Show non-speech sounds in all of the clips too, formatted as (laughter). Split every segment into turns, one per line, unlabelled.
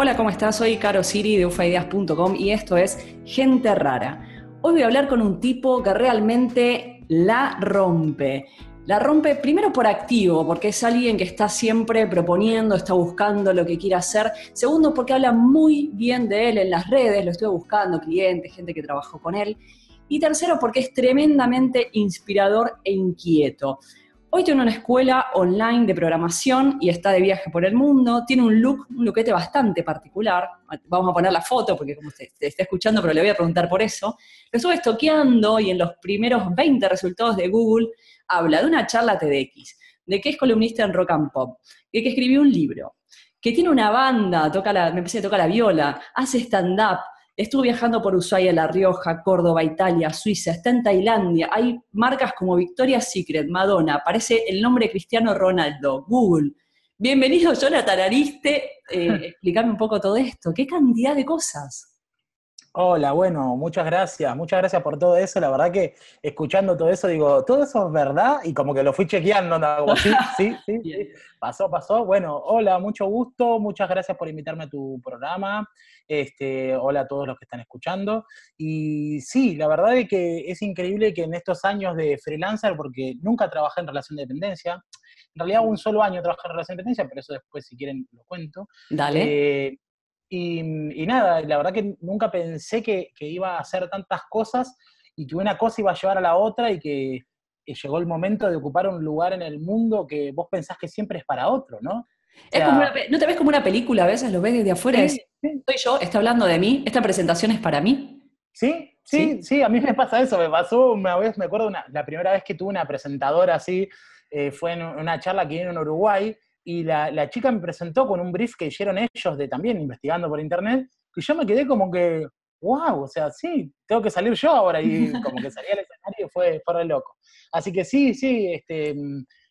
Hola, ¿cómo estás? Soy Caro Siri de ufaideas.com y esto es Gente Rara. Hoy voy a hablar con un tipo que realmente la rompe. La rompe primero por activo, porque es alguien que está siempre proponiendo, está buscando lo que quiere hacer. Segundo, porque habla muy bien de él en las redes, lo estoy buscando, clientes, gente que trabajó con él. Y tercero, porque es tremendamente inspirador e inquieto. Hoy tiene una escuela online de programación y está de viaje por el mundo. Tiene un look, un lookete bastante particular. Vamos a poner la foto porque como se, está escuchando, pero le voy a preguntar por eso. Lo estuve estoqueando y en los primeros 20 resultados de Google habla de una charla TEDx, de que es columnista en rock and pop, de que escribió un libro, que tiene una banda, toca la, me parece que toca la viola, hace stand-up, Estuvo viajando por Ushuaia, La Rioja, Córdoba, Italia, Suiza, está en Tailandia. Hay marcas como Victoria's Secret, Madonna, aparece el nombre Cristiano Ronaldo, Google. Bienvenido, Jonathan Ariste. Eh, (laughs) explícame un poco todo esto. ¿Qué cantidad de cosas?
Hola, bueno, muchas gracias, muchas gracias por todo eso. La verdad que escuchando todo eso, digo, todo eso es verdad y como que lo fui chequeando, ¿no? (laughs) sí, sí, sí, sí, pasó, pasó. Bueno, hola, mucho gusto, muchas gracias por invitarme a tu programa. Este, hola a todos los que están escuchando. Y sí, la verdad es que es increíble que en estos años de freelancer, porque nunca trabajé en relación de dependencia, en realidad un solo año trabajé en relación de dependencia, pero eso después si quieren lo cuento.
Dale.
Eh, y, nada, la verdad que nunca pensé que, iba a hacer tantas cosas y que una cosa iba a llevar a la otra y que, llegó el momento de ocupar un lugar en el mundo que vos pensás que siempre es para otro, ¿no?
¿No te ves como una película a veces? ¿Lo ves desde afuera? Sí, Soy yo, está hablando de mí, esta presentación es para mí.
Sí, sí, sí, a mí me pasa eso, me pasó una vez, me acuerdo, la primera vez que tuve una presentadora así, eh, fue en una charla que vino en Uruguay, y la, chica me presentó con un brief que hicieron ellos de también investigando por internet, que yo me quedé como que, wow, o sea, sí, tengo que salir yo ahora, y (laughs) como que salí al escenario y fue, fue re loco. Así que sí, sí, este,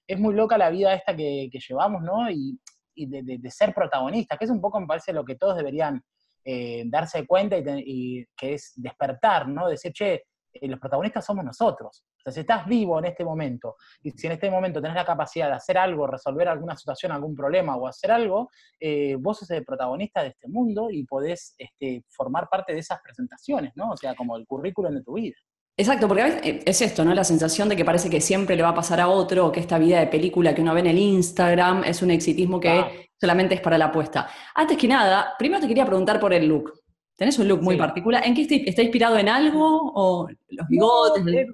es muy loca la vida esta que, llevamos, ¿no? Y, de, ser protagonistas, que es un poco, me parece, lo que todos deberían eh, darse cuenta y, que es despertar, ¿no? Decir, che, los protagonistas somos nosotros. O sea, si estás vivo en este momento y si en este momento tenés la capacidad de hacer algo, resolver alguna situación, algún problema o hacer algo, eh, vos sos el protagonista de este mundo y podés este, formar parte de esas presentaciones, ¿no? O sea, como el currículum de tu vida.
Exacto, porque a veces eh, es esto, ¿no? La sensación de que parece que siempre le va a pasar a otro, o que esta vida de película que uno ve en el Instagram es un exitismo que solamente es para la apuesta. Antes que nada, primero te quería preguntar por el look. Tenés un look muy particular. ¿En qué está, inspirado en algo? ¿O los bigotes? Eh,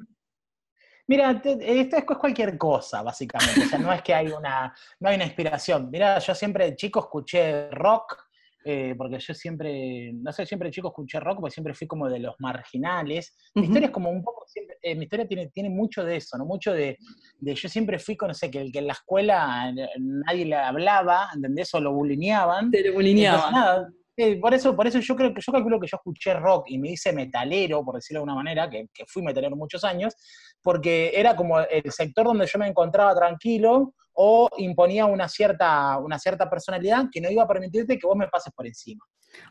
mira, esto es cualquier cosa, básicamente. O sea, no es que hay una, no hay una inspiración. Mira, yo siempre de chico escuché rock, eh, porque yo siempre, no sé, siempre de chico escuché rock, porque siempre fui como de los marginales. Mi historia es como un poco, eh, mi historia tiene, tiene mucho de eso, ¿no? Mucho de, yo siempre fui con, no sé, que, que en la escuela nadie le hablaba, ¿entendés? O lo bulineaban.
Te lo bulineaban
por eso, por eso yo creo que yo calculo que yo escuché rock y me hice metalero, por decirlo de alguna manera, que, fui metalero muchos años, porque era como el sector donde yo me encontraba tranquilo o imponía una cierta, una cierta personalidad que no iba a permitirte que vos me pases por encima.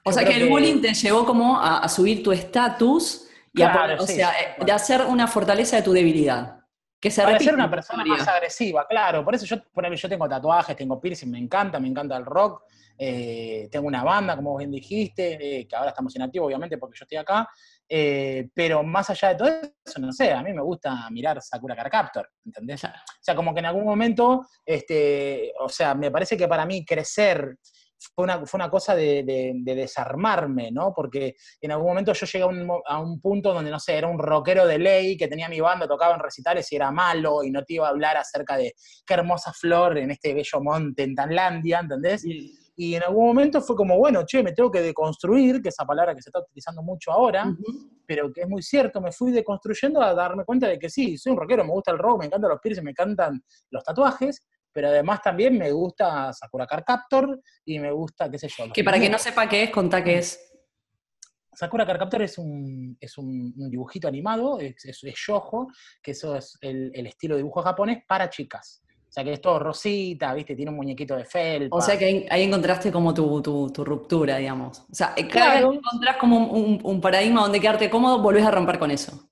O sea que el bullying te llevó como a, subir tu estatus y a, o sea, eh, de hacer una fortaleza de tu debilidad. Que se
Para ser una persona más agresiva, claro. Por eso yo, por yo tengo tatuajes, tengo piercing, me encanta, me encanta el rock. Eh, tengo una banda, como bien dijiste, eh, que ahora estamos inactivos, obviamente, porque yo estoy acá. Eh, pero más allá de todo eso, no sé, a mí me gusta mirar Sakura Car Captor, ¿entendés? O sea, como que en algún momento, este, o sea, me parece que para mí crecer fue una, fue una cosa de, desarmarme, ¿no? Porque en algún momento yo llegué a un, a un, punto donde, no sé, era un rockero de ley que tenía mi banda, tocaba en recitales y era malo y no te iba a hablar acerca de qué hermosa flor en este bello monte en Tanlandia, ¿entendés? Y en algún momento fue como, bueno, che, me tengo que deconstruir, que esa palabra que se está utilizando mucho ahora, pero que es muy cierto, me fui deconstruyendo a darme cuenta de que sí, soy un rockero, me gusta el rock, me encantan los piercings, me encantan los tatuajes, pero además también me gusta Sakura Car Captor y me gusta, qué sé yo.
Que para quien no sepa qué es, contá qué es.
Sakura Car Captor es un, es un, dibujito animado, es, es, yojo, que eso es el, el estilo de dibujo japonés para chicas. O sea, que es todo rosita, ¿viste? Tiene un muñequito de felpa.
O sea, que ahí, encontraste como tu, tu, ruptura, digamos. O sea, cada vez que encontrás como un, paradigma donde quedarte cómodo, volvés a romper con eso.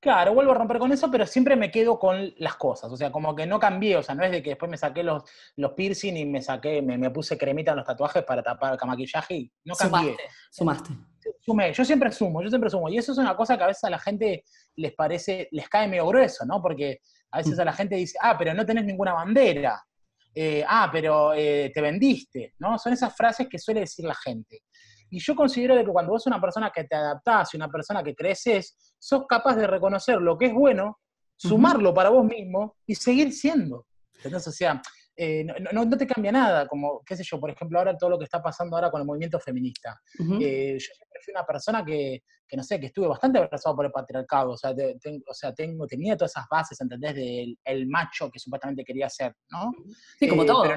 Claro, vuelvo a romper con eso, pero siempre me quedo con las cosas. O sea, como que no cambié. O sea, no es de que después me saqué los, los piercing y me saqué, me, puse cremita en los tatuajes para tapar el maquillaje y no cambié.
Sumaste.
Sumé. Yo siempre sumo, yo siempre sumo. Y eso es una cosa que a veces a la gente les parece, les cae medio grueso, ¿no? Porque a veces a la gente dice, ah, pero no tenés ninguna bandera. Eh, ah, pero eh, te vendiste, ¿no? Son esas frases que suele decir la gente. Y yo considero que cuando vos sos una persona que te adaptás y una persona que creces, sos capaz de reconocer lo que es bueno, sumarlo para vos mismo y seguir siendo. Entonces, o sea, eh, no, te cambia nada, como, qué sé yo, por ejemplo, ahora todo lo que está pasando ahora con el movimiento feminista. Eh, yo siempre fui una persona que, no sé, que estuve bastante abrazado por el patriarcado, o sea, o sea tengo, tenía todas esas bases, ¿entendés? Del el macho que supuestamente quería ser, ¿no?
Sí, como
eh,
todos.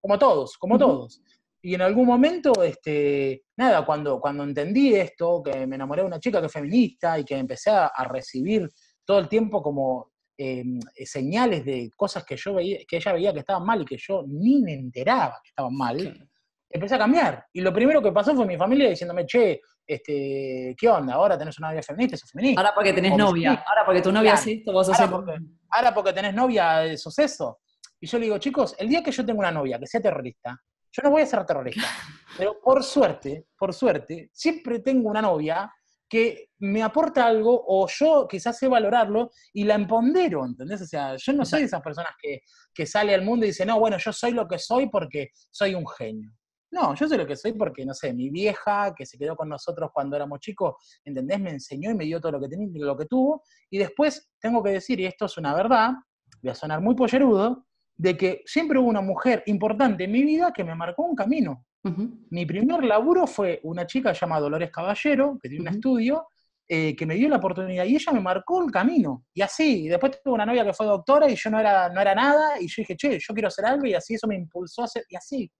como todos, como todos. Y en algún momento, este, nada, cuando, cuando entendí esto, que me enamoré de una chica que es feminista y que empecé a, recibir todo el tiempo como em, señales de cosas que yo veía, que ella veía que estaban mal y que yo ni me enteraba que estaban mal, empecé a cambiar. Y lo primero que pasó fue mi familia diciéndome, che, este, ¿qué onda? Ahora tenés una novia feminista, sos feminista.
Ahora porque tenés novia, ahora porque tu novia es esto, vos sos
ahora porque, ahora porque tenés novia, sos eso. Y yo le digo, chicos, el día que yo tenga una novia que sea terrorista, yo no voy a ser terrorista, pero por suerte, por suerte, siempre tengo una novia que me aporta algo o yo quizás sé valorarlo y la empondero, ¿entendés? O sea, yo no soy de esas personas que, que sale al mundo y dice, no, bueno, yo soy lo que soy porque soy un genio. No, yo soy lo que soy porque, no sé, mi vieja que se quedó con nosotros cuando éramos chicos, ¿entendés? Me enseñó y me dio todo lo que tenía y lo que tuvo. Y después tengo que decir, y esto es una verdad, voy a sonar muy pollerudo, de que siempre hubo una mujer importante en mi vida que me marcó un camino. Mi primer laburo fue una chica llamada Dolores Caballero, que tiene un estudio, eh, que me dio la oportunidad y ella me marcó el camino. Y así, y después tuve una novia que fue doctora y yo no era, no era nada, y yo dije, che, yo quiero hacer algo, y así eso me impulsó a hacer, y así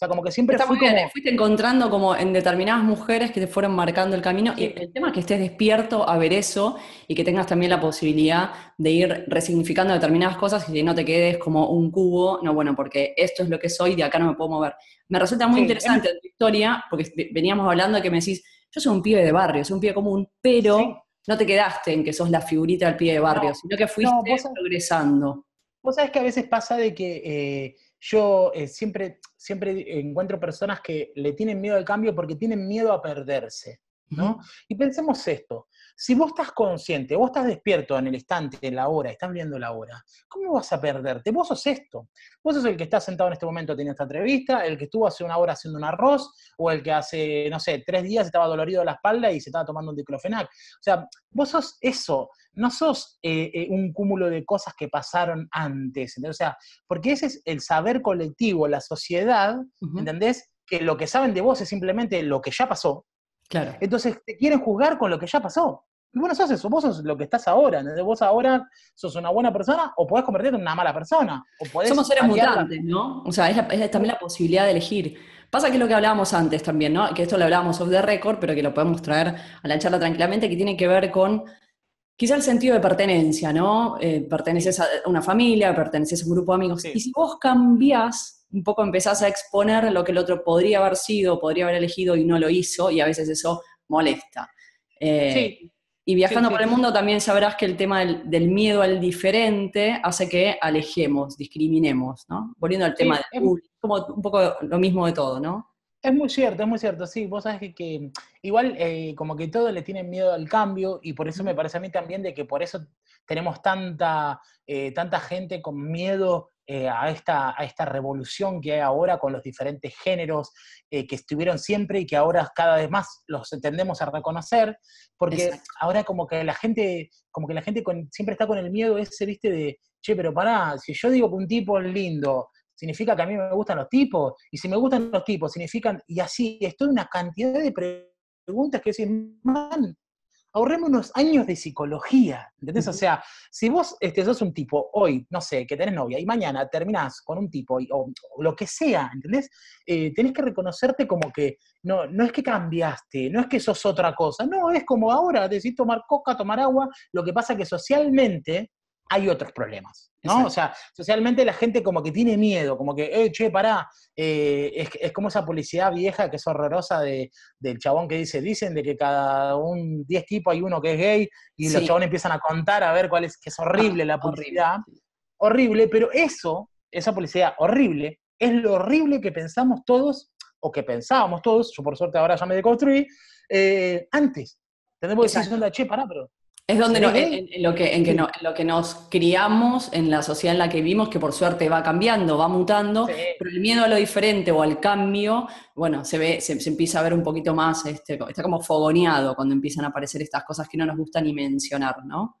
sea, como que siempre fui
como... Fuiste encontrando como en determinadas mujeres que te fueron marcando el camino. Y el tema es que estés despierto a ver eso y que tengas también la posibilidad de ir resignificando determinadas cosas y que no te quedes como un cubo, no, bueno, porque esto es lo que soy, de acá no me puedo mover. Me resulta muy interesante tu historia, porque veníamos hablando de que me decís, yo soy un pibe de barrio, soy un pibe común, pero no te quedaste en que sos la figurita del pibe de barrio, sino que fuiste progresando.
Vos sabés que a veces pasa de que... Eh, yo eh, siempre, siempre encuentro personas que le tienen miedo al cambio porque tienen miedo a perderse, ¿no? Y pensemos esto, si vos estás consciente, vos estás despierto en el instante, en la hora, estás viendo la hora, ¿cómo vas a perderte? Vos sos esto. Vos sos el que está sentado en este momento teniendo esta entrevista, el que estuvo hace una hora haciendo un arroz, o el que hace, no sé, tres días estaba dolorido de la espalda y se estaba tomando un diclofenac. O sea, vos sos eso, no sos eh, eh, un cúmulo de cosas que pasaron antes. O sea, porque ese es el saber colectivo, la sociedad, ¿entendés? Que lo que saben de vos es simplemente lo que ya pasó.
Claro.
Entonces te quieren juzgar con lo que ya pasó. Y bueno, sos eso, vos sos lo que estás ahora, Vos ahora sos una buena persona o podés convertirte en una mala persona. O
Somos seres mutantes, ¿no? O sea, es, también la posibilidad de elegir. Pasa que es lo que hablábamos antes también, ¿no? Que esto lo hablábamos off the record, pero que lo podemos traer a la charla tranquilamente, que tiene que ver con quizá el sentido de pertenencia, ¿no? Eh, perteneces a una familia, perteneces a un grupo de amigos. Y si vos cambiás, un poco empezás a exponer lo que el otro podría haber sido, podría haber elegido y no lo hizo, y a veces eso molesta. Eh, sí. Y viajando por el mundo también sabrás que el tema del, miedo al diferente hace que alejemos, discriminemos, ¿no? Volviendo al tema del como un poco lo mismo de todo, ¿no?
Es muy cierto, es muy cierto, sí, vos sabés que, igual eh, como que todos le tienen miedo al cambio y por eso me parece a mí también de que por eso tenemos tanta, eh, tanta gente con miedo eh, a, esta, a esta revolución que hay ahora con los diferentes géneros que estuvieron siempre y que ahora cada vez más los entendemos a reconocer, porque ahora como que la gente, como que la gente siempre está con el miedo ese, viste, de, che, pero pará, si yo digo que un tipo es lindo, significa que a mí me gustan los tipos, y si me gustan los tipos, significan, y así, estoy una cantidad de preguntas que dicen, man, ahorremos unos años de psicología, ¿entendés? O sea, si vos este, sos un tipo hoy, no sé, que tenés novia, y mañana terminás con un tipo, o, lo que sea, ¿entendés? Eh, tenés que reconocerte como que no, no es que cambiaste, no es que sos otra cosa, no, es como ahora, decís tomar coca, tomar agua, lo que pasa que socialmente hay otros problemas, ¿no? O sea, socialmente la gente como que tiene miedo, como que, eh, che, pará, eh, es, como esa publicidad vieja que es horrorosa de, del chabón que dice, dicen de que cada un 10 tipos hay uno que es gay y los chabones empiezan a contar a ver cuál es, que es horrible la publicidad. Horrible. pero eso, esa publicidad horrible, es lo horrible que pensamos todos, o que pensábamos todos, yo por suerte ahora ya me deconstruí, eh, antes. Tenemos que decir, che, pará, pero
es donde en, lo que, en, que lo que nos criamos, en la sociedad en la que vivimos, que por suerte va cambiando, va mutando, pero el miedo a lo diferente o al cambio, bueno, se ve, se, empieza a ver un poquito más, este, está como fogoneado cuando empiezan a aparecer estas cosas que no nos gusta ni mencionar, ¿no?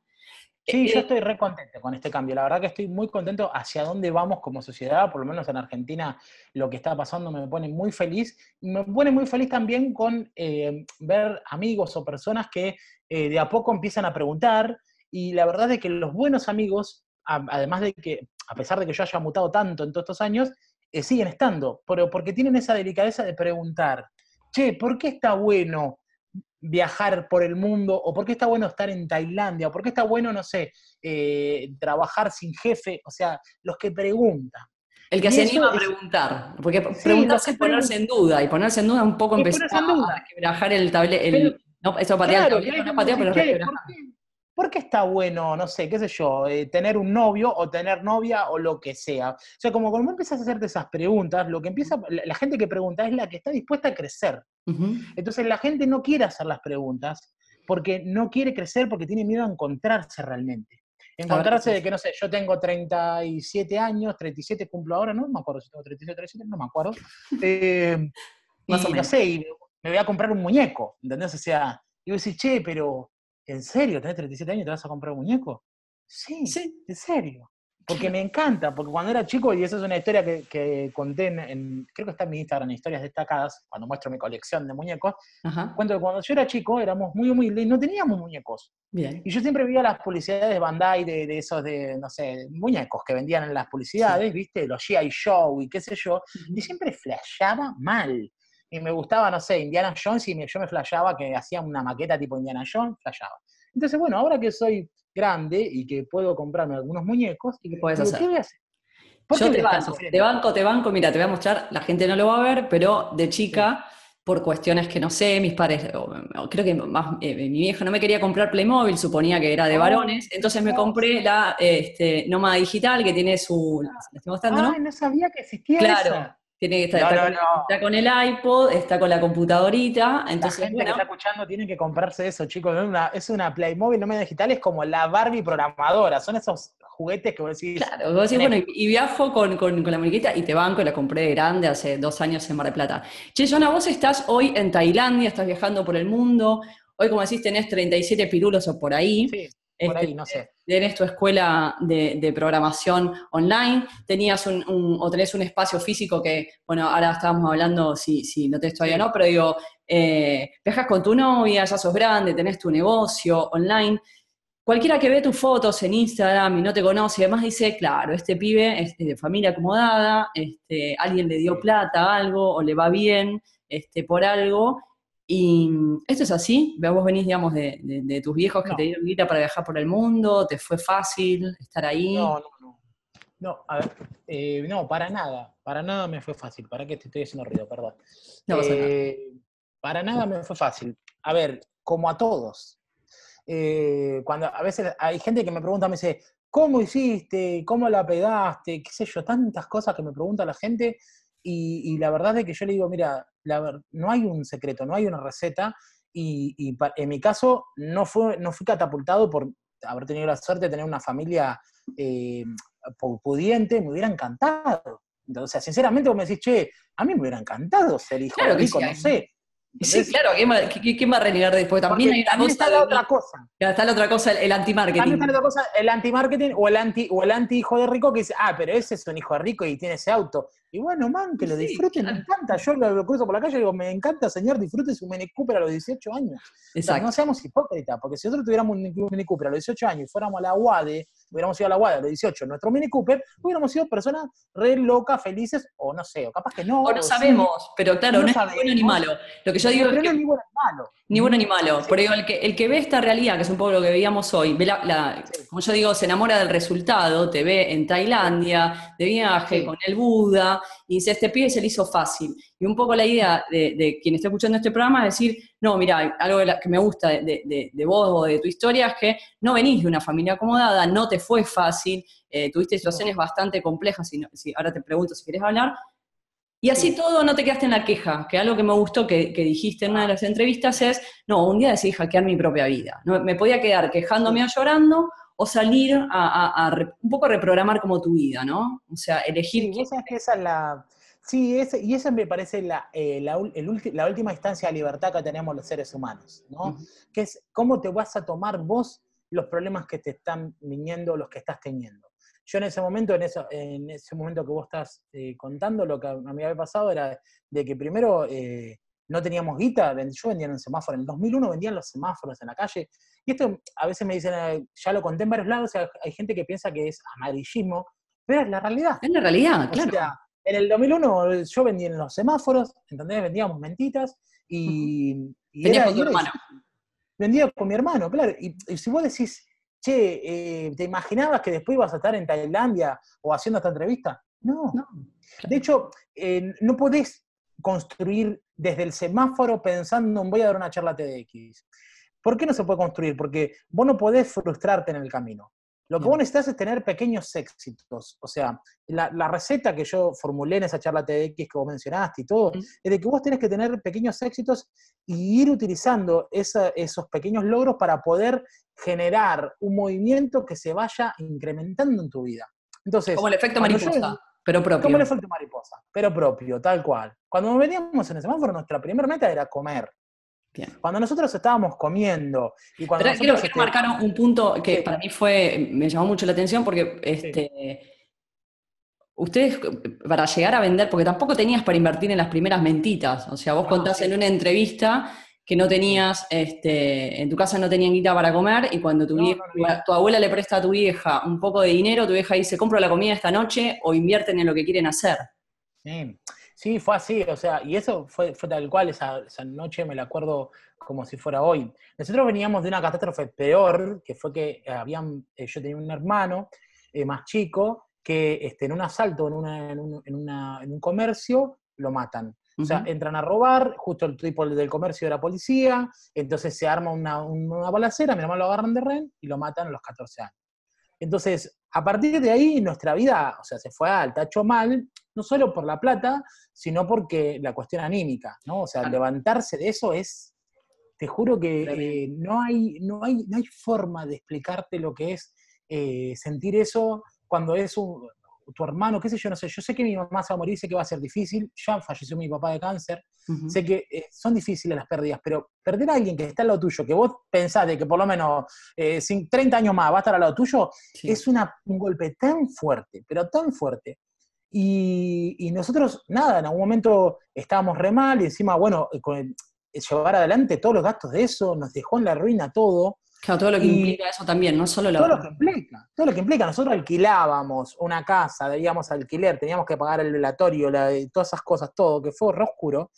Sí, yo eh, estoy re contento con este cambio. La verdad que estoy muy contento hacia dónde vamos como sociedad, por lo menos en Argentina lo que está pasando me pone muy feliz. Me pone muy feliz también con eh, ver amigos o personas que eh, de a poco empiezan a preguntar. Y la verdad es que los buenos amigos, además de que, a pesar de que yo haya mutado tanto en todos estos años, siguen estando, pero porque tienen esa delicadeza de preguntar, che, ¿por qué está bueno viajar por el mundo, o por qué está bueno estar en Tailandia, o por qué está bueno, no sé, eh, trabajar sin jefe, o sea, los que preguntan.
El que se anima a preguntar, porque preguntarse es ponerse en duda, y ponerse en duda un poco empezar a quebrajar el tablero, no, eso patea el tablero, no patea, pero es
¿Por qué está bueno, no sé, qué sé yo, eh, tener un novio o tener novia o lo que sea? O sea, como cuando empiezas a hacerte esas preguntas, lo que empieza, la, gente que pregunta es la que está dispuesta a crecer. Entonces la gente no quiere hacer las preguntas porque no quiere crecer porque tiene miedo a encontrarse realmente. Encontrarse de que, no sé, yo tengo 37 años, 37 cumplo ahora, no me acuerdo si tengo 37 37, no me acuerdo. (laughs) Eh, y, no sé, me voy a comprar un muñeco, ¿entendés? O sea, y voy a decir, che, pero ¿en serio? ¿Tenés 37 años y te vas a comprar un muñeco? Sí, sí, en serio. Porque me encanta, porque cuando era chico, y esa es una historia que, conté en, creo que está en mi Instagram, historias destacadas, cuando muestro mi colección de muñecos, cuento que cuando yo era chico éramos muy humildes y no teníamos muñecos. Bien. Y yo siempre veía las publicidades de Bandai, de, esos de, no sé, muñecos que vendían en las publicidades, ¿viste? Los G.I. Show y qué sé yo, y siempre flashaba mal y me gustaba, no sé, Indiana Jones y yo me flashaba que hacía una maqueta tipo Indiana Jones, flashaba. Entonces, bueno, ahora que soy grande y que puedo comprarme algunos muñecos,
¿qué puedes hacer? ¿Qué voy a hacer? Yo te banco, te banco, te banco, mira, te voy a mostrar, la gente no lo va a ver, pero de chica, por cuestiones que no sé, mis padres, creo que más, eh, mi vieja no me quería comprar Playmobil, suponía que era de ah, varones, entonces me compré la este, Nómada Digital, que tiene su... ¿La
estoy mostrando, no? no sabía que existía Claro,
tiene que estar, está, con, el iPod, está con la computadorita. Entonces,
la gente que está escuchando tiene que comprarse eso, chicos. Es una, es una Playmobil no medio digital, es como la Barbie programadora. Son esos juguetes que vos decís.
Claro, vos decís, bueno, y, viajo con, la muñequita y te banco, la compré de grande hace dos años en Mar del Plata. Che, Jonah, vos estás hoy en Tailandia, estás viajando por el mundo. Hoy, como decís, tenés 37 pirulos o por ahí. Sí.
Por ahí, no sé.
Tenés tu escuela de, programación online, tenías un, o tenés un espacio físico que, bueno, ahora estábamos hablando si, si no tenés todavía no, pero digo, eh, viajas con tu novia, ya sos grande, tenés tu negocio online. Cualquiera que ve tus fotos en Instagram y no te conoce, además dice, claro, este pibe es de familia acomodada, este, alguien le dio plata, algo, o le va bien este, por algo, y esto es así, vos venís, digamos, de, tus viejos que te dieron guita para viajar por el mundo, ¿te fue fácil estar ahí?
No, no, no. No, a ver, eh, no, para nada, para nada me fue fácil. ¿Para qué te estoy haciendo ruido? Perdón. No eh, Para nada me fue fácil. A ver, como a todos. Eh, cuando a veces hay gente que me pregunta, me dice, ¿cómo hiciste? ¿Cómo la pegaste? ¿Qué sé yo? Tantas cosas que me pregunta la gente. Y, y la verdad es que yo le digo, mira, no hay un secreto, no hay una receta, y, en mi caso no, fue, no fui catapultado por haber tenido la suerte de tener una familia eh, pudiente, me hubiera encantado. Entonces, sinceramente, vos me decís, che, a mí me hubiera encantado ser hijo de rico, no sé.
Sí, claro, ¿quién va, a renegar después? También hay
una está la otra cosa.
Está la otra cosa, el, anti-marketing. También
está la otra cosa, el anti-marketing o el anti, o el anti hijo de rico que dice, ah, pero ese es un hijo de rico y tiene ese auto. Y bueno, man, que lo disfruten, me encanta. Yo lo, cruzo por la calle y digo, me encanta, señor, disfrute su Mini Cooper a los 18 años. Exacto. no seamos hipócritas, porque si nosotros tuviéramos un Mini Cooper a los 18 años y fuéramos a la UADE, hubiéramos ido a la UADE a los 18, nuestro Mini Cooper, hubiéramos sido personas re locas, felices, o no sé, o capaz que no.
O no sabemos, pero claro, no, es bueno ni malo. Lo que yo digo
Pero
que-
no es ni bueno ni malo.
Ni bueno ni malo.
Sí.
Pero el que, el que ve esta realidad, que es un poco lo que veíamos hoy, ve la- la-
Sí.
como yo digo, se enamora del resultado, te ve en Tailandia, de viaje
Sí.
con el Buda, y dice, este pibe se le hizo fácil. Y un poco la idea de, de quien está escuchando este programa es decir, no, mira, algo de la- que me gusta de, de- de vos o de tu historia es que no venís de una familia acomodada, no te fue fácil, eh, tuviste situaciones bastante complejas, y no- si, ahora te pregunto si querés hablar, y así
Sí.
todo no te quedaste en la queja, que algo que me gustó que, que dijiste en una de las entrevistas es, no, un día decidí hackear mi propia vida. No, me podía quedar quejándome o llorando o salir a, a- a re- un poco reprogramar como tu vida, ¿no? O sea, elegir...
Sí, que esa es la. Sí, ese- y esa me parece la, eh, la, el ulti- la última instancia de libertad que tenemos los seres humanos, ¿no? Que es cómo te vas a tomar vos los problemas que te están viniendo, los que estás teniendo. Yo en ese momento, en, eso, en ese momento que vos estás eh, contando, lo que a mí había pasado era de que primero eh, no teníamos guita, yo vendía en el semáforo, en el 2001 vendían los semáforos en la calle, y esto a veces me dicen, eh, ya lo conté en varios lados, hay, hay gente que piensa que es amarillismo, pero es la realidad.
Es la realidad,
O
claro.
sea, en el 2001 yo vendía en los semáforos, ¿entendés? Vendíamos mentitas y... era-
con tu
y era
hermano.
Vendía con mi hermano, claro. Y, y si vos decís, che, eh, ¿te imaginabas que después ibas a estar en Tailandia o haciendo esta entrevista? No.
No,
De hecho, eh, no podés construir desde el semáforo pensando en voy a dar una charla TEDx. ¿Por qué no se puede construir? Porque vos no podés frustrarte en el camino. Lo que vos necesitas es tener pequeños éxitos. O sea, la, la receta que yo formulé en esa charla TEDx que vos mencionaste y todo, es de que vos tenés que tener pequeños éxitos y ir utilizando esa- esos pequeños logros para poder generar un movimiento que se vaya incrementando en tu vida. Entonces,
Como el efecto
yo
mariposa, pero propio.
como el efecto mariposa, pero propio, tal cual. Cuando veníamos en el semáforo, nuestra primera meta era comer.
Bien.
Cuando nosotros estábamos comiendo y cuando
Pero quiero,
nosotros,
quiero
este,
marcar un punto que
Sí.
para mí fue, me llamó mucho la atención porque este, ustedes para llegar a vender, porque tampoco tenías para invertir en las primeras mentitas, o sea, vos
No,
contás
sí.
en una entrevista que no tenías, este, en tu casa no tenían guita para comer y cuando tu,
No,
vie-
no, no,
tu-
no.
tu abuela le presta a tu vieja un poco de dinero, tu vieja dice, compro la comida esta noche o invierten en lo que quieren hacer.
Sí, sí, fue así, o sea, y eso fue, fue tal cual, esa, esa noche me la acuerdo como si fuera hoy. Nosotros veníamos de una catástrofe peor, que fue que habían, eh, yo tenía un hermano eh, más chico, que este, en un asalto, en, una- en un, en una- en un comercio, lo matan. O sea, entran a robar, justo el tipo del comercio era policía, entonces se arma una, una balacera, mi hermano lo agarran de rehén y lo matan a los 14 años. Entonces, a partir de ahí, nuestra vida, o sea, se fue al tacho mal, no solo por la plata, sino porque la cuestión anímica, ¿no? O sea, levantarse de eso es, te juro que eh, no, hay, no, hay, no hay forma de explicarte lo que es eh, sentir eso cuando es un- tu hermano, qué sé yo, no sé, yo sé que mi mamá se va a morir, sé que va a ser difícil, ya falleció mi papá de cáncer,
Ujú.
sé que eh, son difíciles las pérdidas, pero perder a alguien que está al lado tuyo, que vos pensás de que por lo menos eh, sin- 30 años más va a estar al lado tuyo,
Sí.
es una- un golpe tan fuerte, pero tan fuerte. Y, y nosotros, nada, en algún momento estábamos re mal y encima, bueno, eh, con el- llevar adelante todos los gastos de eso, nos dejó en la ruina todo,
Claro, todo lo que
y-
implica eso también, no solo la...
todo lo que implica, todo lo que implica. Nosotros alquilábamos una casa, debíamos alquiler, teníamos que pagar el velatorio, la- todas esas cosas, todo, que fue re oscuro.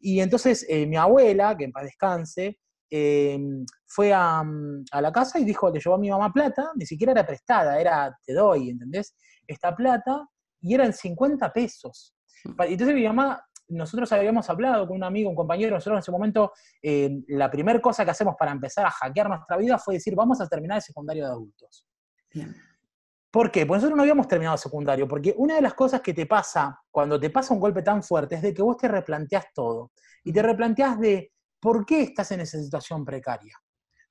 Y entonces eh, mi abuela, que en paz descanse, eh, fue a, mm, a la casa y dijo, le llevó a mi mamá plata, ni siquiera era prestada, era te doy, ¿entendés? Esta plata, y eran 50 pesos. Pa- Entonces mi mamá, nosotros habíamos hablado con un amigo, un compañero, nosotros en ese momento, eh, la primera cosa que hacemos para empezar a hackear nuestra vida fue decir, vamos a terminar el secundario de adultos.
Bien.
¿Por qué? Porque nosotros no habíamos terminado el secundario, porque una de las cosas que te pasa cuando te pasa un golpe tan fuerte es de que vos te replanteás todo. Y te replanteás de por qué estás en esa situación precaria.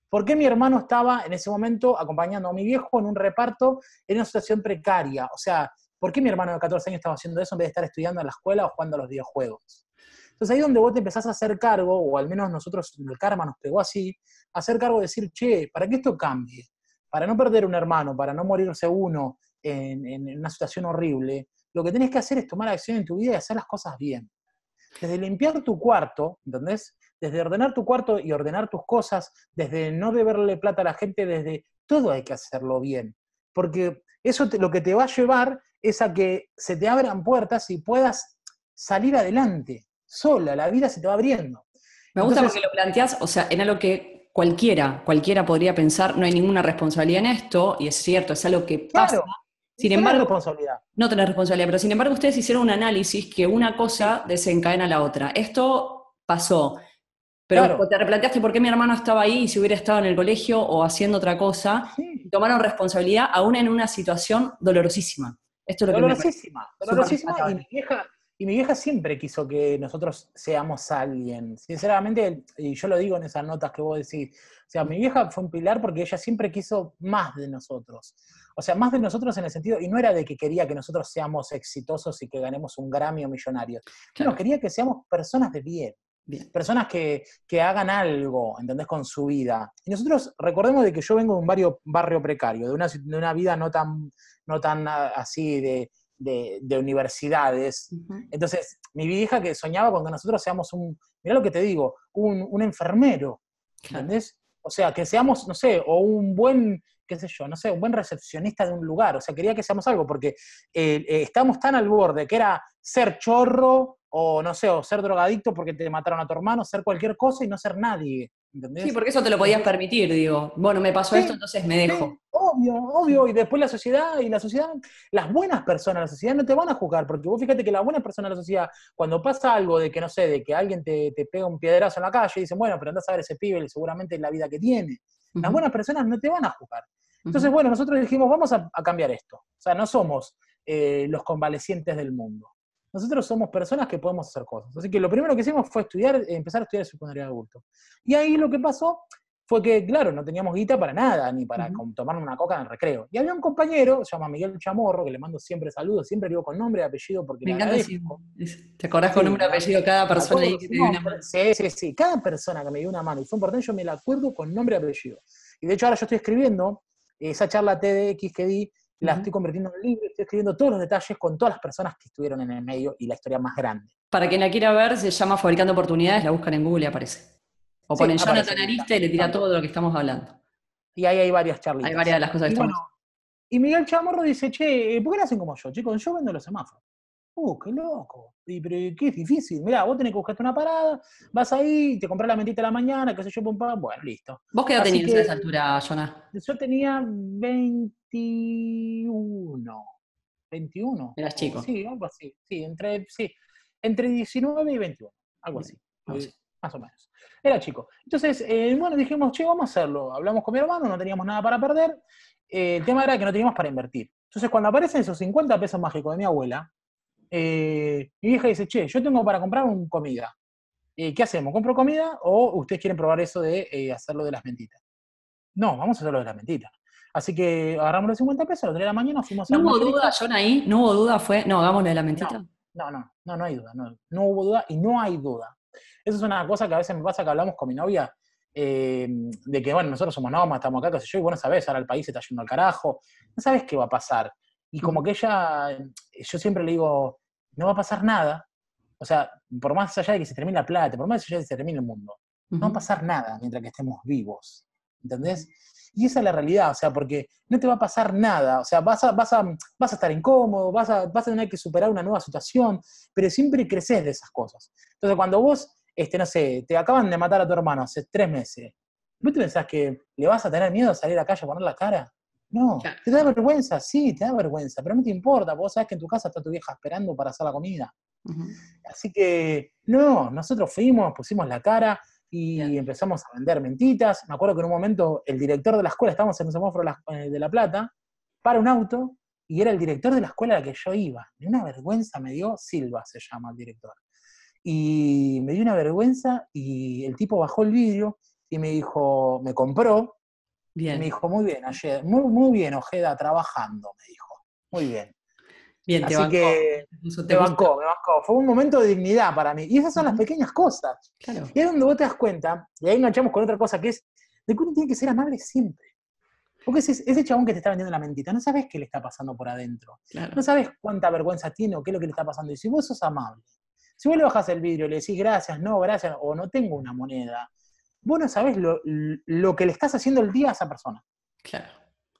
¿Por qué mi hermano estaba en ese momento acompañando a mi viejo en un reparto en una situación precaria? O sea, ¿por qué mi hermano de 14 años estaba haciendo eso en vez de estar estudiando en la escuela o jugando a los videojuegos? Entonces ahí donde vos te empezás a hacer cargo, o al menos nosotros, el karma nos pegó así, hacer cargo de decir, che, para que esto cambie, para no perder un hermano, para no morirse uno en, en una situación horrible, lo que tenés que hacer es tomar acción en tu vida y hacer las cosas bien. Desde limpiar tu cuarto, ¿entendés? Desde ordenar tu cuarto y ordenar tus cosas, desde no deberle plata a la gente, desde todo hay que hacerlo bien. Porque eso te- lo que te va a llevar es a que se te abran puertas y puedas salir adelante, sola, la vida se te va abriendo.
Me gusta porque lo planteas, o sea, en algo que cualquiera, cualquiera podría pensar, no hay ninguna responsabilidad en esto, y es cierto, es algo que pasa. Sin embargo,
responsabilidad.
no tener responsabilidad, pero sin embargo ustedes hicieron un análisis que una cosa desencadena la otra. Esto pasó, pero te replanteaste por qué mi hermano estaba ahí y si hubiera estado en el colegio o haciendo otra cosa, tomaron responsabilidad aún en una situación dolorosísima.
Esto es lo dolorosísima, que dolorosísima y mi, vieja, y mi vieja siempre quiso que nosotros seamos alguien. Sinceramente, y yo lo digo en esas notas que vos decís, o sea, mi vieja fue un pilar porque ella siempre quiso más de nosotros. O sea, más de nosotros en el sentido, y no era de que quería que nosotros seamos exitosos y que ganemos un Grammy o millonarios. No, quería que seamos personas de bien. Personas que, hagan algo, ¿entendés? Con su vida. Y nosotros recordemos de que yo vengo de un barrio, barrio precario, de una, de una vida no tan, no tan ah, así de, de, universidades. Entonces, mi vieja que soñaba con que nosotros seamos un, mira lo que te digo, un, un enfermero, ¿entendés? O sea, que seamos, no sé, o un buen, qué sé yo, no sé, un buen recepcionista de un lugar. O sea, quería que seamos algo, porque eh, eh, estamos tan al borde que era ser chorro, o no sé, o ser drogadicto porque te mataron a tu hermano, ser cualquier cosa y no ser nadie. ¿entendés?
Sí, porque eso te lo podías permitir, digo. Bueno, me pasó esto, entonces me dejo.
obvio, obvio. Y después la sociedad, y la sociedad, las buenas personas de la sociedad no te van a juzgar, porque vos fíjate que las buenas personas de la sociedad, cuando pasa algo de que, no sé, de que alguien te, pega un piedrazo en la calle, dicen, bueno, pero andás a ver ese pibe, seguramente la vida que tiene. Las buenas personas no te van a juzgar. Entonces, bueno, nosotros dijimos, vamos a, cambiar esto. O sea, no somos eh, los convalecientes del mundo. Nosotros somos personas que podemos hacer cosas. Así que lo primero que hicimos fue estudiar, empezar a estudiar el secundario de adulto. Y ahí lo que pasó fue que, claro, no teníamos guita para nada, ni para tomar una coca en el recreo. Y había un compañero, se llama Miguel Chamorro, que le mando siempre saludos, siempre digo con nombre y apellido porque
Me encanta ¿Te acordás con nombre y apellido cada persona ahí que te dio una mano?
Sí, sí, sí. Cada persona que me dio una mano y fue importante, yo me la acuerdo con nombre y apellido. Y de hecho ahora yo estoy escribiendo esa charla TDX que di, la estoy convirtiendo en un libro, estoy escribiendo todos los detalles con todas las personas que estuvieron en el medio y la historia más grande.
Para quien la quiera ver, se llama Fabricando Oportunidades, la buscan en Google y aparece. O ponen Jonathan Arista y le tira todo lo que estamos hablando.
Y ahí hay varias charlitas.
Hay varias de las cosas que
y, y Miguel Chamorro dice, che, ¿por qué no hacen como yo? Chicos, yo vendo los semáforos. Uh, qué loco. Y, pero qué es difícil. Mirá, vos tenés que buscarte una parada, vas ahí, te compras la mentita de la mañana, qué sé yo, pum, pam, bueno, listo.
¿Vos qué edad tenías a esa altura, Jonah?
Yo tenía 21. 21.
Eras chico.
Sí, algo así. Sí, entre, sí, entre 19 y 21. Algo así. Más o menos. Era chico. Entonces, eh, bueno, dijimos, che, vamos a hacerlo. Hablamos con mi hermano, no teníamos nada para perder. Eh, el tema era que no teníamos para invertir. Entonces, cuando aparecen esos 50 pesos mágicos de mi abuela, eh, mi hija dice, che, yo tengo para comprar un comida. ¿Qué hacemos? ¿Compro comida o ustedes quieren probar eso de hacerlo de las mentitas? No, vamos a hacerlo de las mentitas. Así que agarramos los 50 pesos, los 3 de la mañana fuimos
a... ¿No hubo duda, John, ahí? ¿No hubo duda? Fue, no, hagámoslo de la mentita.
No, no, no, no, hay duda. No, no, hubo duda y no hay duda. Eso es una cosa que a veces me pasa que hablamos con mi novia, de que, bueno, nosotros somos nómadas, estamos acá, qué sé yo, y bueno, sabes, ahora el país se está yendo al carajo, no sabes qué va a pasar. Y como que ella, yo siempre le digo, no va a pasar nada. O sea, por más allá de que se termine la plata, por más allá de que se termine el mundo, no va a pasar nada mientras que estemos vivos. ¿Entendés? Y esa es la realidad, o sea, porque no te va a pasar nada, o sea, vas a, vas a, vas a estar incómodo, vas a, vas a tener que superar una nueva situación, pero siempre creces de esas cosas. Entonces, cuando vos, este, no sé, te acaban de matar a tu hermano hace tres meses, ¿no te pensás que le vas a tener miedo a salir a la calle a poner la cara? No, te da vergüenza, sí, te da vergüenza, pero no te importa, vos sabes que en tu casa está tu vieja esperando para hacer la comida. Así que, no, nosotros fuimos, pusimos la cara y empezamos a vender mentitas. Me acuerdo que en un momento el director de la escuela, estábamos en un semáforo eh, de La Plata, para un auto y era el director de la escuela a la que yo iba. Una vergüenza me dio, Silva se llama el director. Y me dio una vergüenza y el tipo bajó el vidrio y me dijo, me compró me dijo, muy bien, ayer, muy, muy bien, Ojeda, trabajando, me dijo. Muy bien.
Bien,
te Así que te bancó, me bancó. Fue un momento de dignidad para mí. Y esas son las pequeñas cosas. Y es donde vos te das cuenta, y ahí enganchamos con otra cosa que es, de que uno tiene que ser amable siempre. Porque ese, ese chabón que te está vendiendo la mentita, no sabes qué le está pasando por adentro. No sabes cuánta vergüenza tiene o qué es lo que le está pasando. Y si vos sos amable, si vos le bajas el vidrio y le decís gracias, no, gracias, o no tengo una moneda, vos no sabés lo, que le estás haciendo el día a esa persona.
Claro.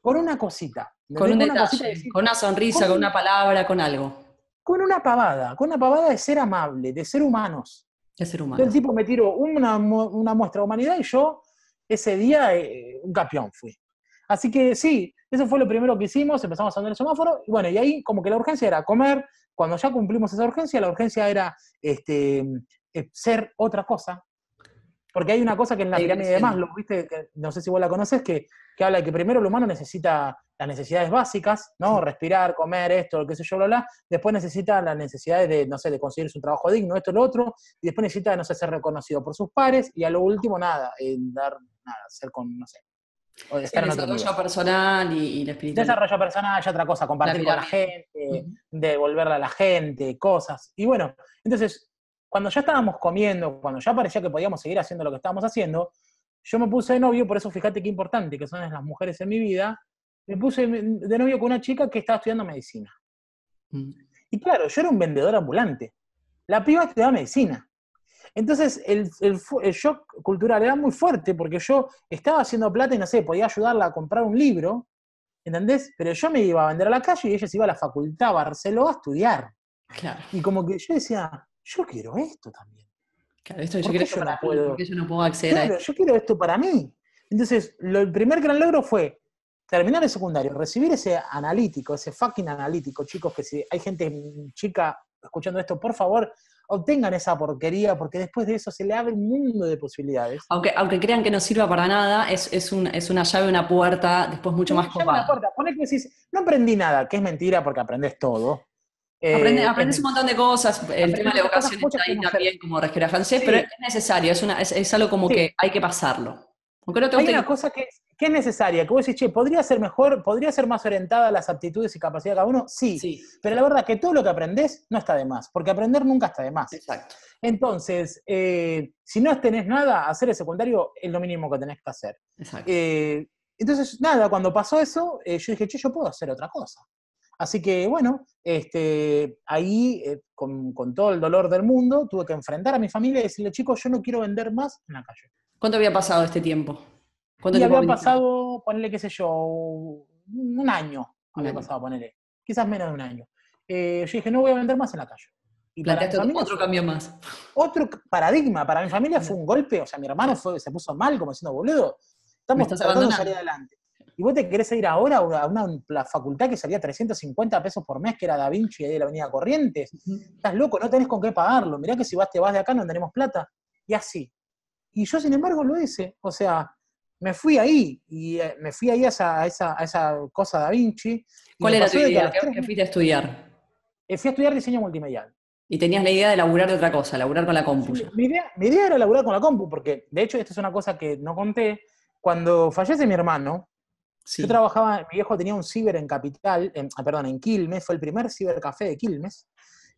Con una cosita.
Con un detalle, con una sonrisa, con, una palabra, con algo.
Con una pavada, con una pavada de ser amable, de ser humanos.
El ser humano.
Entonces el tipo me tiró una, una muestra de humanidad y yo ese día eh, un campeón fui. Así que sí, eso fue lo primero que hicimos, empezamos a andar el semáforo, y bueno, y ahí como que la urgencia era comer, cuando ya cumplimos esa urgencia, la urgencia era este, eh, ser otra cosa, porque hay una cosa que en la pirámide de Maslow, ¿viste? no sé si vos la conoces, que, que, habla de que primero el humano necesita las necesidades básicas, ¿no? Respirar, comer, esto, qué sé yo, bla, bla. Después necesita las necesidades de, no sé, de conseguir su trabajo digno, esto, lo otro. Y después necesita, no sé, ser reconocido por sus pares. Y a lo último, nada, dar, nada, ser con, no sé,
o de estar el desarrollo personal y, la espiritualidad.
Desarrollo personal y otra cosa, compartir con la gente, devolverle a la gente, cosas. Y bueno, entonces, cuando ya estábamos comiendo, cuando ya parecía que podíamos seguir haciendo lo que estábamos haciendo, yo me puse de novio, por eso fíjate qué importante que son las mujeres en mi vida, me puse de novio con una chica que estaba estudiando medicina. Mm. Y claro, yo era un vendedor ambulante. La piba estudiaba medicina. Entonces, el, shock cultural era muy fuerte porque yo estaba haciendo plata y no sé, podía ayudarla a comprar un libro, ¿entendés? Pero yo me iba a vender a la calle y ella se iba a la facultad a Barcelona a estudiar.
Claro.
Y como que yo decía, yo quiero esto también.
Claro, esto yo quiero yo no puedo? Porque yo no puedo acceder a esto.
yo quiero esto para mí. Entonces, lo, el primer gran logro fue terminar el secundario, recibir ese analítico, ese fucking analítico, chicos, que si hay gente chica escuchando esto, por favor, obtengan esa porquería, porque después de eso se le abre un mundo de posibilidades.
Aunque, aunque crean que no sirva para nada, es, es, un, es una llave, una puerta, después mucho más copada.
Poné que decís, no aprendí nada, que es mentira porque aprendes todo.
Eh, aprendes un montón de cosas, el tema de la educación está ahí también como respirar francés, pero es necesario, es, una, es, algo como que hay que pasarlo.
Hay una cosa que es, que es necesaria, que vos decís, che, ¿podría ser mejor, podría ser más orientada a las aptitudes y capacidades de cada uno? Sí, pero la verdad que todo lo que aprendés no está de más, porque aprender nunca está de más.
Exacto.
Entonces, eh, si no tenés nada, hacer el secundario es lo mínimo que tenés que hacer.
Exacto.
Eh, entonces, nada, cuando pasó eso, eh, yo dije, che, yo puedo hacer otra cosa. Así que, bueno, este, ahí, con, con todo el dolor del mundo, tuve que enfrentar a mi familia y decirle, chicos, yo no quiero vender más en la calle.
¿Cuánto había pasado este tiempo?
¿Cuánto y había pasado, ponele, qué sé yo, un año había pasado, ponele. Quizás menos de un año. Eh, yo dije, no voy a vender más en la calle.
Y Planteaste otro cambio más.
Otro paradigma. Para mi familia fue un golpe. O sea, mi hermano fue, se puso mal, como diciendo, boludo, estamos tratando de salir adelante. Y vos te querés ir ahora a una, facultad que salía 350 pesos por mes, que era Da Vinci y de la Avenida Corrientes. Estás loco, no tenés con qué pagarlo. Mirá que si vas, te vas de acá no tenemos plata. Y así. Y yo, sin embargo, lo hice. O sea, me fui ahí. Y eh, me fui ahí a esa, a esa, cosa Da Vinci.
¿Cuál era tu idea? ¿Qué, fuiste a estudiar?
Eh, fui a estudiar diseño multimedial.
Y tenías la idea de laburar de otra cosa, laburar con la compu.
mi, idea, mi, idea, era laburar con la compu, porque de hecho, esta es una cosa que no conté. Cuando fallece mi hermano, yo trabajaba, mi viejo tenía un ciber en Capital, ah, perdón, en Quilmes, fue el primer cibercafé de Quilmes.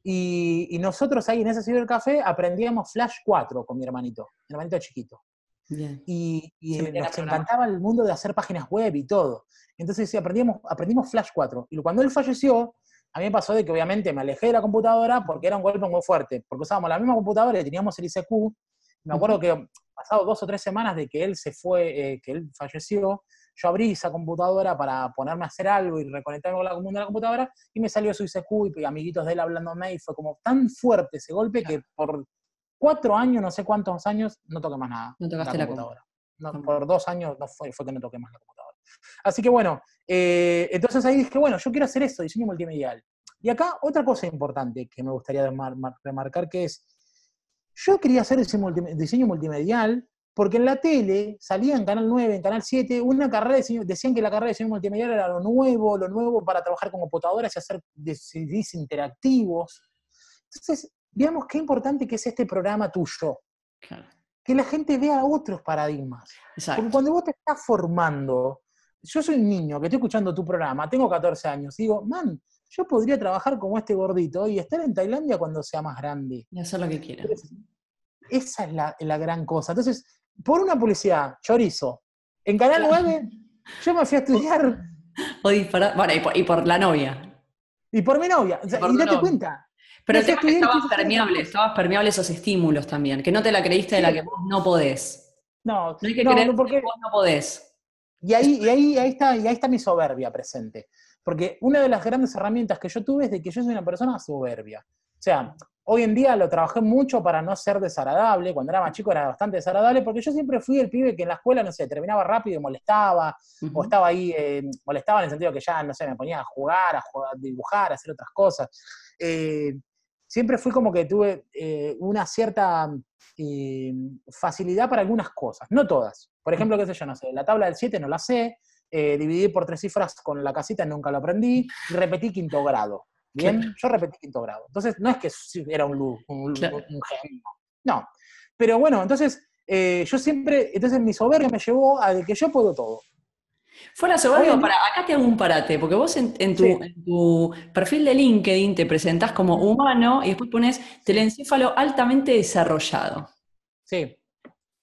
Y, nosotros ahí en ese cibercafé aprendíamos Flash 4 con mi hermanito, mi hermanito chiquito. Y, nos encantaba el mundo de hacer páginas web y todo. Entonces sí, aprendimos, aprendimos Flash 4. Y cuando él falleció, a mí me pasó de que obviamente me alejé de la computadora porque era un golpe muy fuerte, porque usábamos la misma computadora y teníamos el ICQ. Me acuerdo que pasado dos o tres semanas de que él se fue, eh, que él falleció, yo abrí esa computadora para ponerme a hacer algo y reconectarme con la, de la computadora y me salió su ICQ y amiguitos de él hablándome y fue como tan fuerte ese golpe que por cuatro años, no sé cuántos años, no toqué más nada.
No tocaste la computadora.
por dos años no fue, fue que no toqué más la computadora. Así que bueno, eh, entonces ahí dije, bueno, yo quiero hacer esto, diseño multimedial. Y acá otra cosa importante que me gustaría remarcar que es, yo quería hacer diseño multimedial porque en la tele salía en Canal 9, en Canal 7, una carrera de diseño, decían que la carrera de diseño multimedia era lo nuevo, lo nuevo para trabajar con computadoras y hacer CDs interactivos. Entonces, veamos qué importante que es este programa tuyo. Que la gente vea otros paradigmas. Porque cuando vos te estás formando, yo soy un niño que estoy escuchando tu programa, tengo 14 años, digo, man, yo podría trabajar como este gordito y estar en Tailandia cuando sea más grande.
Y hacer lo que quiera.
Esa es la, la gran cosa. Entonces, por una publicidad, chorizo. En Canal 9, yo me fui a estudiar. (laughs)
O disparar, bueno, y por, la novia.
Y por mi novia. y, date cuenta.
Pero el tema que estabas permeable, estabas permeable a esos estímulos también, que no te la creíste de la que vos no podés.
No,
no hay que creer porque... que vos no podés.
Y ahí, y ahí, ahí, está, y ahí está mi soberbia presente. Porque una de las grandes herramientas que yo tuve es de que yo soy una persona soberbia. O sea, Hoy en día lo trabajé mucho para no ser desagradable. Cuando era más chico era bastante desagradable porque yo siempre fui el pibe que en la escuela, no sé, terminaba rápido y molestaba, o estaba ahí, eh, molestaba en el sentido que ya, no sé, me ponía a jugar, a, dibujar, a hacer otras cosas. Eh, siempre fui como que tuve eh, una cierta facilidad para algunas cosas, no todas. Por ejemplo, qué sé yo, no sé, la tabla del 7 no la sé, dividir por tres cifras con la casita nunca lo aprendí, y repetí quinto grado. Bien, yo repetí quinto grado. Entonces, no es que era un, un, un, genio. No. Pero bueno, entonces, eh, yo siempre, entonces mi soberbia me llevó a que yo puedo todo.
Fuera soberbio, para, acá te hago un parate, porque vos en, tu, perfil de LinkedIn te presentás como humano y después pones telencéfalo altamente desarrollado.
Sí.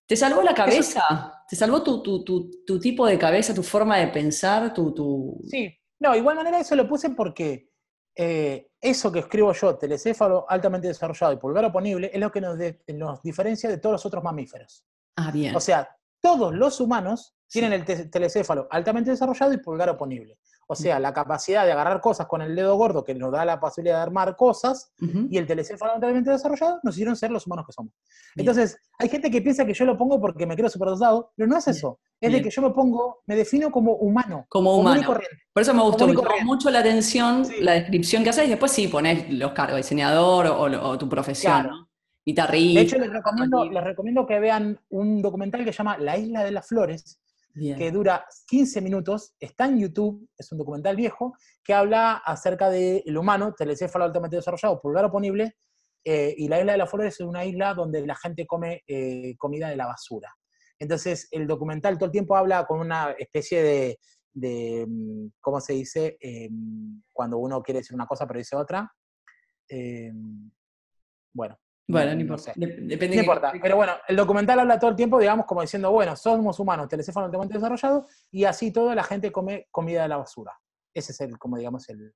¿Te salvó la cabeza? ¿Te salvó tu, tu, tipo de cabeza, tu forma de pensar, tu,
Sí, no, igual manera eso lo puse porque eh, eso que escribo yo, telecéfalo altamente desarrollado y pulgar oponible, es lo que nos, diferencia de todos los otros mamíferos.
Ah, bien.
O sea, todos los humanos tienen el telecéfalo altamente desarrollado y pulgar oponible. O sea, la capacidad de agarrar cosas con el dedo gordo que nos da la posibilidad de armar cosas y el telecéfalo altamente desarrollado nos hicieron ser los humanos que somos. Entonces, hay gente que piensa que yo lo pongo porque me creo superdotado, pero no es eso. Es de que yo me pongo, me defino como humano.
Como humano. Por eso me gustó, mucho la atención, la descripción que haces y después sí pones los cargos, diseñador o, tu profesión. Claro.
De hecho, les recomiendo, les recomiendo que vean un documental que se llama La Isla de las Flores, que dura 15 minutos, está en YouTube, es un documental viejo, que habla acerca del humano, telecéfalo altamente desarrollado, pulgar oponible, eh, y la isla de las flores es una isla donde la gente come eh, comida de la basura. Entonces, el documental todo el tiempo habla con una especie de, mm, ¿cómo se dice? Em, cuando uno quiere decir una cosa pero dice otra. Em, bueno,
bueno, no, importa.
Depende no importa. Pero bueno, el documental habla todo el tiempo, digamos, como diciendo, bueno, somos humanos, telecéfono altamente desarrollado, y así toda la gente come comida de la basura. Ese es el, como digamos, el,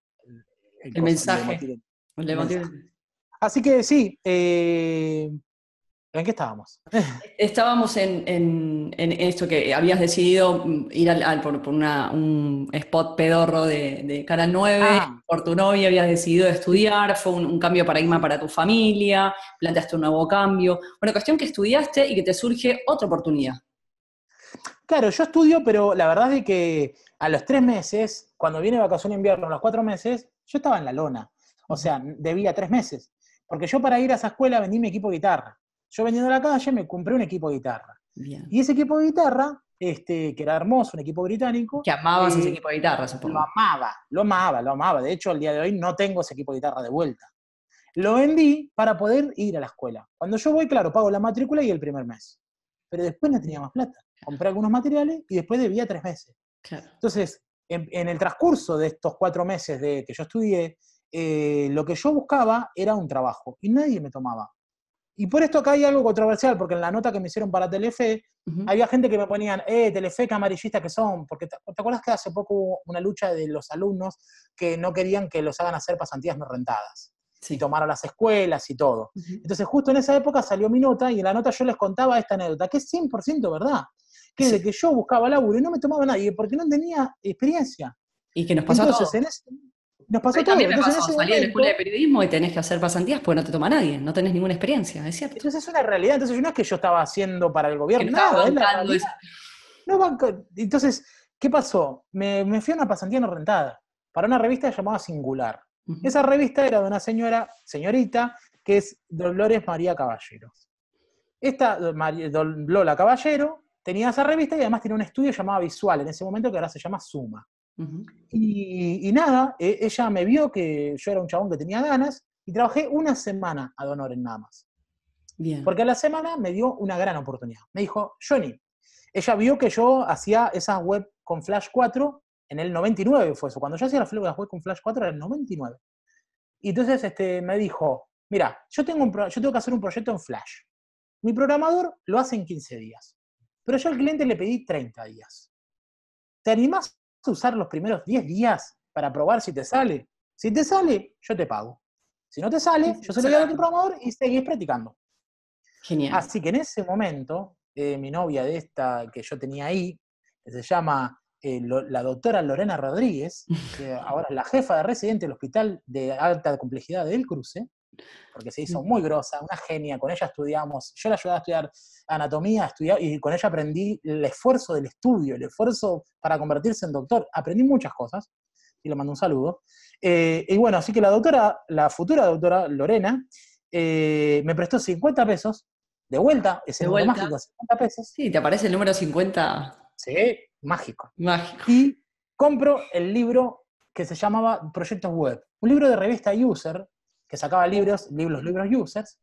el, mensaje.
Así que sí, eh, ¿En qué estábamos? (laughs)
Estábamos en, esto que habías decidido mm, ir al, por, un spot pedorro de, Canal 9, ah. por tu novia habías decidido estudiar, fue un, cambio de paradigma para tu familia, planteaste un nuevo cambio. Bueno, cuestión que estudiaste y que te surge otra oportunidad.
Claro, yo estudio, pero la verdad es que a los tres meses, cuando viene vacación invierno, a los cuatro meses, yo estaba en la lona. O sea, debía tres meses. Porque yo para ir a esa escuela vendí mi equipo de guitarra. Yo vendiendo a la calle me compré un equipo de guitarra. Y ese equipo de guitarra, este, que era hermoso, un equipo británico.
Que amabas ese eh, equipo de guitarra, supongo.
Lo amaba, lo amaba, lo amaba. De hecho, al día de hoy no tengo ese equipo de guitarra de vuelta. Lo vendí para poder ir a la escuela. Cuando yo voy, claro, pago la matrícula y el primer mes. Pero después no tenía más plata. Compré algunos materiales y después debía tres meses. Entonces, en, el transcurso de estos cuatro meses de que yo estudié, eh, lo que yo buscaba era un trabajo y nadie me tomaba. Y por esto acá hay algo controversial, porque en la nota que me hicieron para Telefe, había gente que me ponían, eh, Telefe, qué amarillistas que son, porque te, acuerdas que hace poco hubo una lucha de los alumnos que no querían que los hagan hacer pasantías no rentadas, y tomaron las escuelas y todo. Entonces justo en esa época salió mi nota y en la nota yo les contaba esta anécdota, que es 100% verdad, que es de que yo buscaba laburo y no me tomaba nadie porque no tenía experiencia.
Y que nos pasó
Entonces, En ese, nos pasó todo. Entonces,
pasó, salí de la escuela de periodismo y tenés que hacer pasantías porque no te toma nadie, no tenés ninguna experiencia, es cierto.
Entonces es una realidad, entonces no es que yo estaba haciendo para el gobierno, nada, es no, entonces, ¿qué pasó? Me, me, fui a una pasantía no rentada, para una revista llamada Singular. Esa revista era de una señora, señorita, que es Dolores María Caballero. Esta Lola Caballero tenía esa revista y además tenía un estudio llamado Visual, en ese momento que ahora se llama Suma y, nada, e, ella me vio que yo era un chabón que tenía ganas y trabajé una semana a Donor en nada más. Bien. Porque a la semana me dio una gran oportunidad. Me dijo, Johnny, ella vio que yo hacía esas web con Flash 4 en el 99 fue eso. Cuando yo hacía las web con Flash 4 era el 99. Y entonces este, me dijo, mira, yo tengo, un yo tengo que hacer un proyecto en Flash. Mi programador lo hace en 15 días. Pero yo al cliente le pedí 30 días. ¿Te animás usar los primeros 10 días para probar si te sale. Si te sale, yo te pago. Si no te sale, yo se lo doy a tu programador y seguís practicando.
Genial.
Así que en ese momento, eh, mi novia de esta que yo tenía ahí, que se llama eh, la doctora Lorena Rodríguez, que (laughs) ahora es la jefa de residente del Hospital de Alta Complejidad del Cruce, porque se hizo muy grosa, una genia, con ella estudiamos, yo la ayudaba a estudiar anatomía, estudiar, y con ella aprendí el esfuerzo del estudio, el esfuerzo para convertirse en doctor, aprendí muchas cosas, y le mando un saludo. Eh, y bueno, así que la doctora, la futura doctora Lorena, eh, me prestó 50 pesos, de vuelta, ese
De
número
vuelta.
mágico, 50 pesos,
Sí, te aparece el número 50
sí, mágico.
mágico.
y compro el libro que se llamaba Proyectos Web, un libro de revista User, que sacaba libros, libros, libros Users,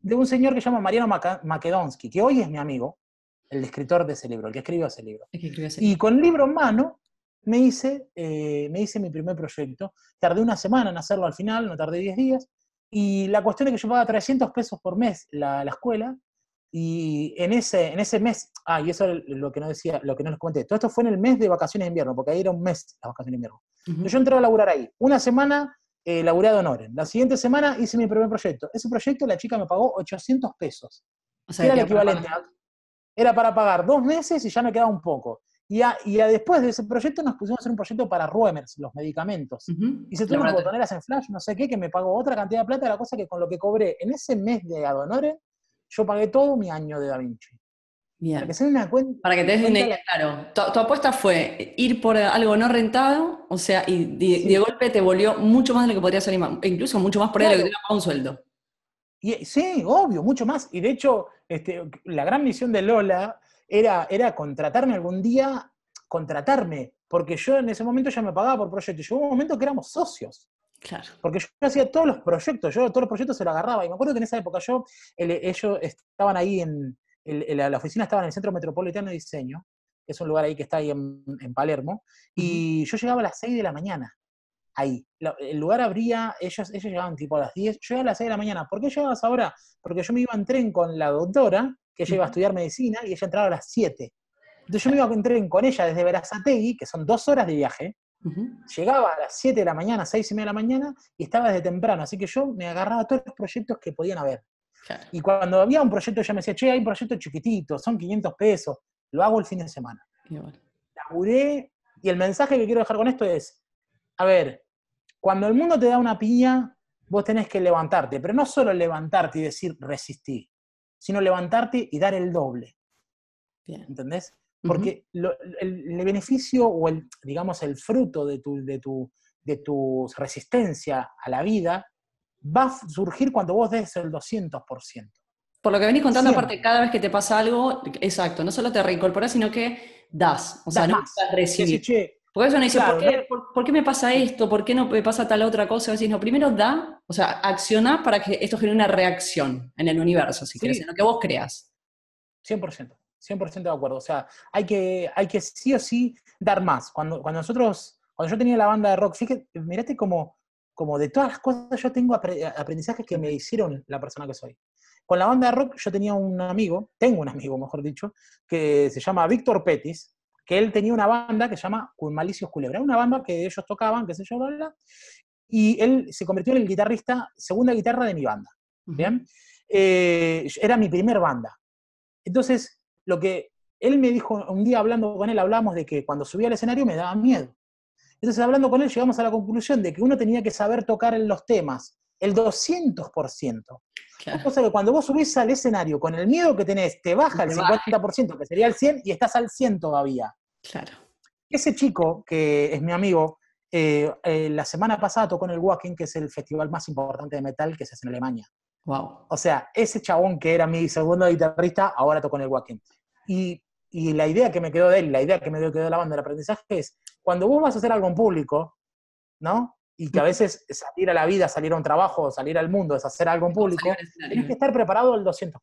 de un señor que se llama Mariano Maca- Makedonsky, que hoy es mi amigo, el escritor de ese libro, el que escribió ese libro.
Es que escribí así.
Y con el libro en mano me hice, eh, me hice mi primer proyecto. Tardé una semana en hacerlo al final, no tardé 10 días. Y la cuestión es que yo pagaba 300 pesos por mes la, la escuela. Y en ese, en ese mes, ah, y eso es lo que no decía, lo que no les comenté. Todo esto fue en el mes de vacaciones de invierno, porque ahí era un mes las vacaciones de invierno.
Ujú.
Entonces yo entré a laburar ahí. Una semana eh, ad honorem. La siguiente semana hice mi primer proyecto. Ese proyecto la chica me pagó 800 pesos
O sea,
era el
para-
equivalente. a- Era para pagar dos meses y ya me quedaba un poco. Y, a- y a- después de ese proyecto nos pusimos a hacer un proyecto para Ruemers, los medicamentos. Y se
Laboratorio.
botoneras en flash, no sé qué, que me pagó otra cantidad de plata, la cosa que con lo que cobré en ese mes de ad honorem, yo pagué todo mi año de Da Vinci.
Bien.
Para que se den una cuenta.
Para que te des una idea, claro. Tu, tu apuesta fue ir por algo no rentado, o sea, y de,
Sí.
de golpe te volvió mucho más de lo que podría salir, más- incluso mucho más por ahí de lo que te un sueldo.
Y, sí, obvio, mucho más. Y de hecho, este, la gran misión de Lola era, era contratarme algún día, contratarme, porque yo en ese momento ya me pagaba por proyecto. Y llegó un momento que éramos socios.
Claro.
Porque yo hacía todos los proyectos, yo todos los proyectos se los agarraba. Y me acuerdo que en esa época yo, el- ellos estaban ahí en, el- el- la oficina estaba en el Centro Metropolitano de Diseño, que es un lugar ahí que está ahí en, en Palermo, y yo llegaba a las 6 de la mañana, ahí. El lugar abría, ellos, ellos llegaban tipo a las 10, yo llegaba a las 6 de la mañana. ¿Por qué llegabas ahora? Porque yo me iba en tren con la doctora, que ella iba a estudiar medicina, y ella entraba a las 7. Entonces yo me iba en tren con ella desde Verazategui, que son dos horas de viaje, llegaba a las 7 de la mañana, 6 y media de la mañana, y estaba desde temprano, así que yo me agarraba todos los proyectos que podían haber.
Claro.
Y cuando había un proyecto, ella me decía, che, hay un proyecto chiquitito, son 500 pesos, lo hago el fin de semana.
Y bueno.
Laburé, y el mensaje que quiero dejar con esto es, a ver, cuando el mundo te da una piña, vos tenés que levantarte, pero no solo levantarte y decir resistí, sino levantarte y dar el doble,
Bien.
¿entendés? Porque lo- el, el beneficio o el, digamos, el fruto de tu, de, tu, de tu resistencia a la vida va a surgir cuando vos des el 200%.
Por lo que venís contando,
Siempre.
aparte, cada vez que te pasa algo, exacto, no solo te reincorporas, sino que das. O sea,
Das
no recibir.
decís, che,
Porque eso uno dice,
Claro,
¿por, qué,
¿no?
por- por qué me pasa esto? ¿Por qué no me pasa tal otra cosa? Decís, no, primero da, o sea, acciona para que esto genere una reacción en el universo, si
Sí.
querés, en lo que vos creas.
100%, 100% de acuerdo. O sea, hay que, hay que sí o sí dar más. Cuando, cuando nosotros, cuando yo tenía la banda de rock, fíjate, mirate como, como de todas las cosas yo tengo apre- aprendizajes que me hicieron la persona que soy. Con la banda de rock yo tenía un amigo, tengo un amigo, mejor dicho, que se llama Víctor Petis, que él tenía una banda que se llama Malicios Culebra, una banda que ellos tocaban, qué sé yo, bla, bla, y él se convirtió en el guitarrista, segunda guitarra de mi banda. ¿Bien? Eh, era mi primer banda. Entonces, lo que él me dijo, un día hablando con él, hablamos de que cuando subía al escenario me daba miedo. Entonces, hablando con él, llegamos a la conclusión de que uno tenía que saber tocar en los temas el 200%.
Claro.
Cosa que cuando vos subís al escenario con el miedo que tenés, te baja el
Te baja.
50%, que sería el 100, y estás al 100 todavía.
Claro.
Ese chico, que es mi amigo, eh, eh, la semana pasada tocó en el Wacken, que es el festival más importante de metal que se hace en Alemania.
Wow.
O sea, ese chabón que era mi segundo guitarrista, ahora tocó en el Wacken. Y, y la idea que me quedó de él, la idea que me quedó de la banda del aprendizaje es, cuando vos vas a hacer algo en público, ¿no? Y que a veces salir a la vida, salir a un trabajo, salir al mundo es hacer algo en público, tienes que estar preparado al 200%.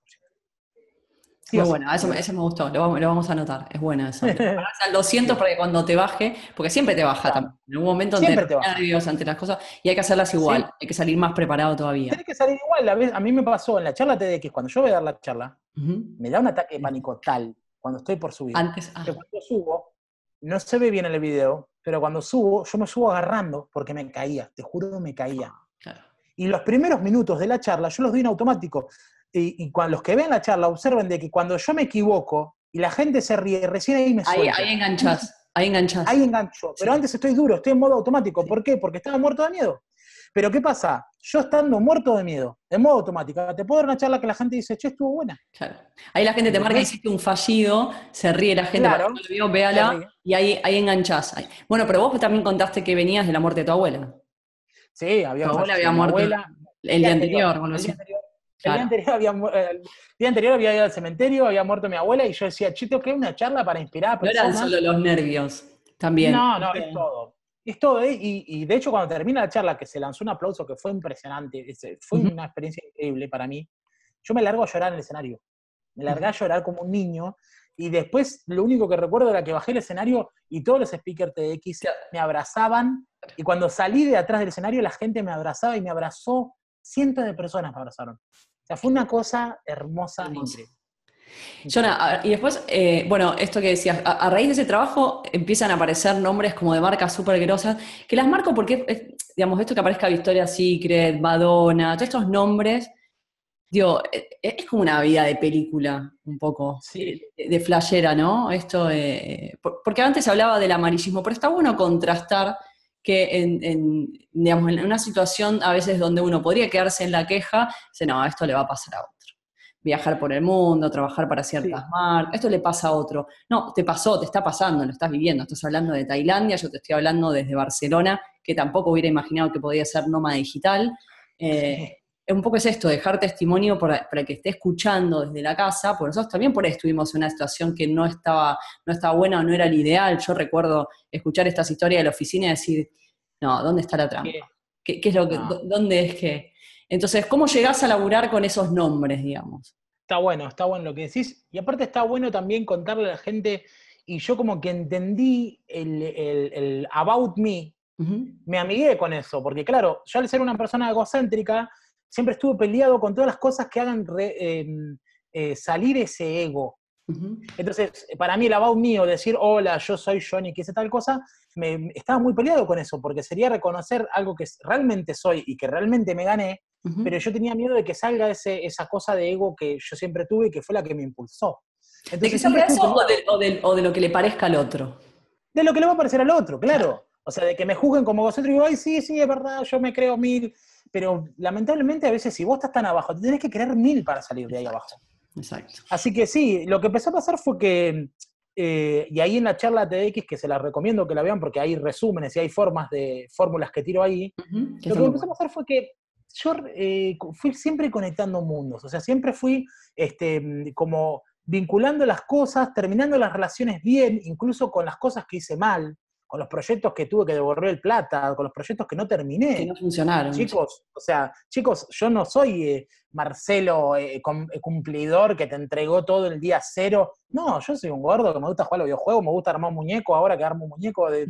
Sí
Muy bueno, eso, eso me gustó, lo vamos, lo vamos a anotar, es bueno eso. Al 200 para que cuando te baje, porque siempre te baja
Claro.
también. En algún momento
Siempre
te nervios ante las cosas y hay que hacerlas igual,
Sí.
hay que salir más preparado todavía.
Tienes que salir igual. A, mí me pasó en la charla TEDx, cuando yo voy a dar la charla, me da un ataque de pánico tal cuando estoy por subir.
Antes, ah,
que cuando subo, no se ve bien en el video, pero cuando subo, yo me subo agarrando porque me caía, te juro me caía.
claro.
Y los primeros minutos de la charla yo los doy en automático. Y, y cuando los que ven la charla observen de que cuando yo me equivoco y la gente se ríe, recién ahí me
Ahí,
suelto.
ahí enganchás, ahí enganchás.
Ahí engancho. Pero
Sí.
antes estoy duro, estoy en modo automático. ¿Por qué? Porque estaba muerto de miedo. Pero ¿qué pasa? Yo estando muerto de miedo, en modo automático, te puedo dar una charla que la gente dice, che, estuvo buena.
Claro. Ahí la gente te marca, hiciste un fallido, se ríe la gente,
Claro.
lo vio, véala, y ahí, ahí enganchás. Bueno, pero vos también contaste que venías de la muerte de tu abuela.
Sí, había
Tu abuela había muerto
abuela.
El día anterior,
el día anterior. El día anterior había, mu- eh, el día anterior había ido al cementerio, había muerto mi abuela y yo decía, che, tengo que una charla para inspirar a
No eran
personas.
solo los nervios, también.
No, no, es
Bien.
todo. Es todo, ¿eh? y, y de hecho cuando termina la charla, que se lanzó un aplauso que fue impresionante, ese- fue una experiencia increíble para mí, yo me largo a llorar en el escenario. Me largué a llorar como un niño, y después lo único que recuerdo era que bajé el escenario y todos los speakers TX me abrazaban, y cuando salí de atrás del escenario la gente me abrazaba y me abrazó, cientos de personas me abrazaron. O sea, fue una cosa hermosa, increíble.
Jonah, y después, eh, bueno, esto que decías, a, a raíz de ese trabajo empiezan a aparecer nombres como de marcas súper grosas, que las marco porque, digamos, esto que aparezca Victoria's Secret, Madonna, todos estos nombres, digo, eh, eh, es como una vida de película, un poco,
Sí.
de, de flashera, ¿no? Esto, eh, por- porque antes se hablaba del amarillismo, pero está bueno contrastar que en, en, digamos, en una situación a veces donde uno podría quedarse en la queja, dice, no, esto le va a pasar a otro. Viajar por el mundo, trabajar para ciertas
Sí.
marcas, esto le pasa a otro. No, te pasó, te está pasando, lo estás viviendo. Estás hablando de Tailandia, yo te estoy hablando desde Barcelona, que tampoco hubiera imaginado que podía ser nómada digital. Eh, un poco es esto, dejar testimonio para, para que esté escuchando desde la casa, porque nosotros también por ahí estuvimos en una situación que no estaba, no estaba buena o no era el ideal. Yo recuerdo escuchar estas historias de la oficina y decir, no, ¿dónde está la trampa?
¿Qué?
¿Qué, qué es lo que,
No.
¿Dónde es que? Entonces, ¿cómo llegás a laburar con esos nombres, digamos?
Está bueno, está bueno lo que decís. Y aparte está bueno también contarle a la gente, y yo como que entendí el, el- el about me, me amigué con eso, porque claro, yo al ser una persona egocéntrica, siempre estuve peleado con todas las cosas que hagan re- eh, eh, salir ese ego. Entonces, para mí el about mío, decir, hola, yo soy Johnny, que hice tal cosa, me, estaba muy peleado con eso, porque sería reconocer algo que realmente soy y que realmente me gané, pero yo tenía miedo de que salga ese, esa cosa de ego que yo siempre tuve y que fue la que me impulsó.
¿De
Entonces,
que
siempre
salga eso o de, o de- o de lo que le parezca al otro?
de lo que le va a parecer al otro, claro. O sea, de que me juzguen como egocéntrico, ay, sí, sí, es verdad, yo me creo mil. Pero lamentablemente a veces si vos estás tan abajo, te tenés que creer mil para salir de ahí abajo.
Exacto.
Así que sí, lo que empezó a pasar fue que, eh, y ahí en la charla TX, que se la recomiendo que la vean porque hay resúmenes y hay formas de fórmulas que tiro ahí, lo que empezó a pasar fue que yo eh, fui siempre conectando mundos, o sea, siempre fui este, como vinculando las cosas, terminando las relaciones bien, incluso con las cosas que hice mal, con los proyectos que tuve que devolver el plata, con los proyectos que no terminé.
Que no funcionaron.
Chicos, o sea, chicos, yo no soy eh, Marcelo eh, com- eh, cumplidor que te entregó todo el día cero. No, yo soy un gordo que me gusta jugar a los videojuegos, me gusta armar un muñeco, ahora que armo un muñeco de.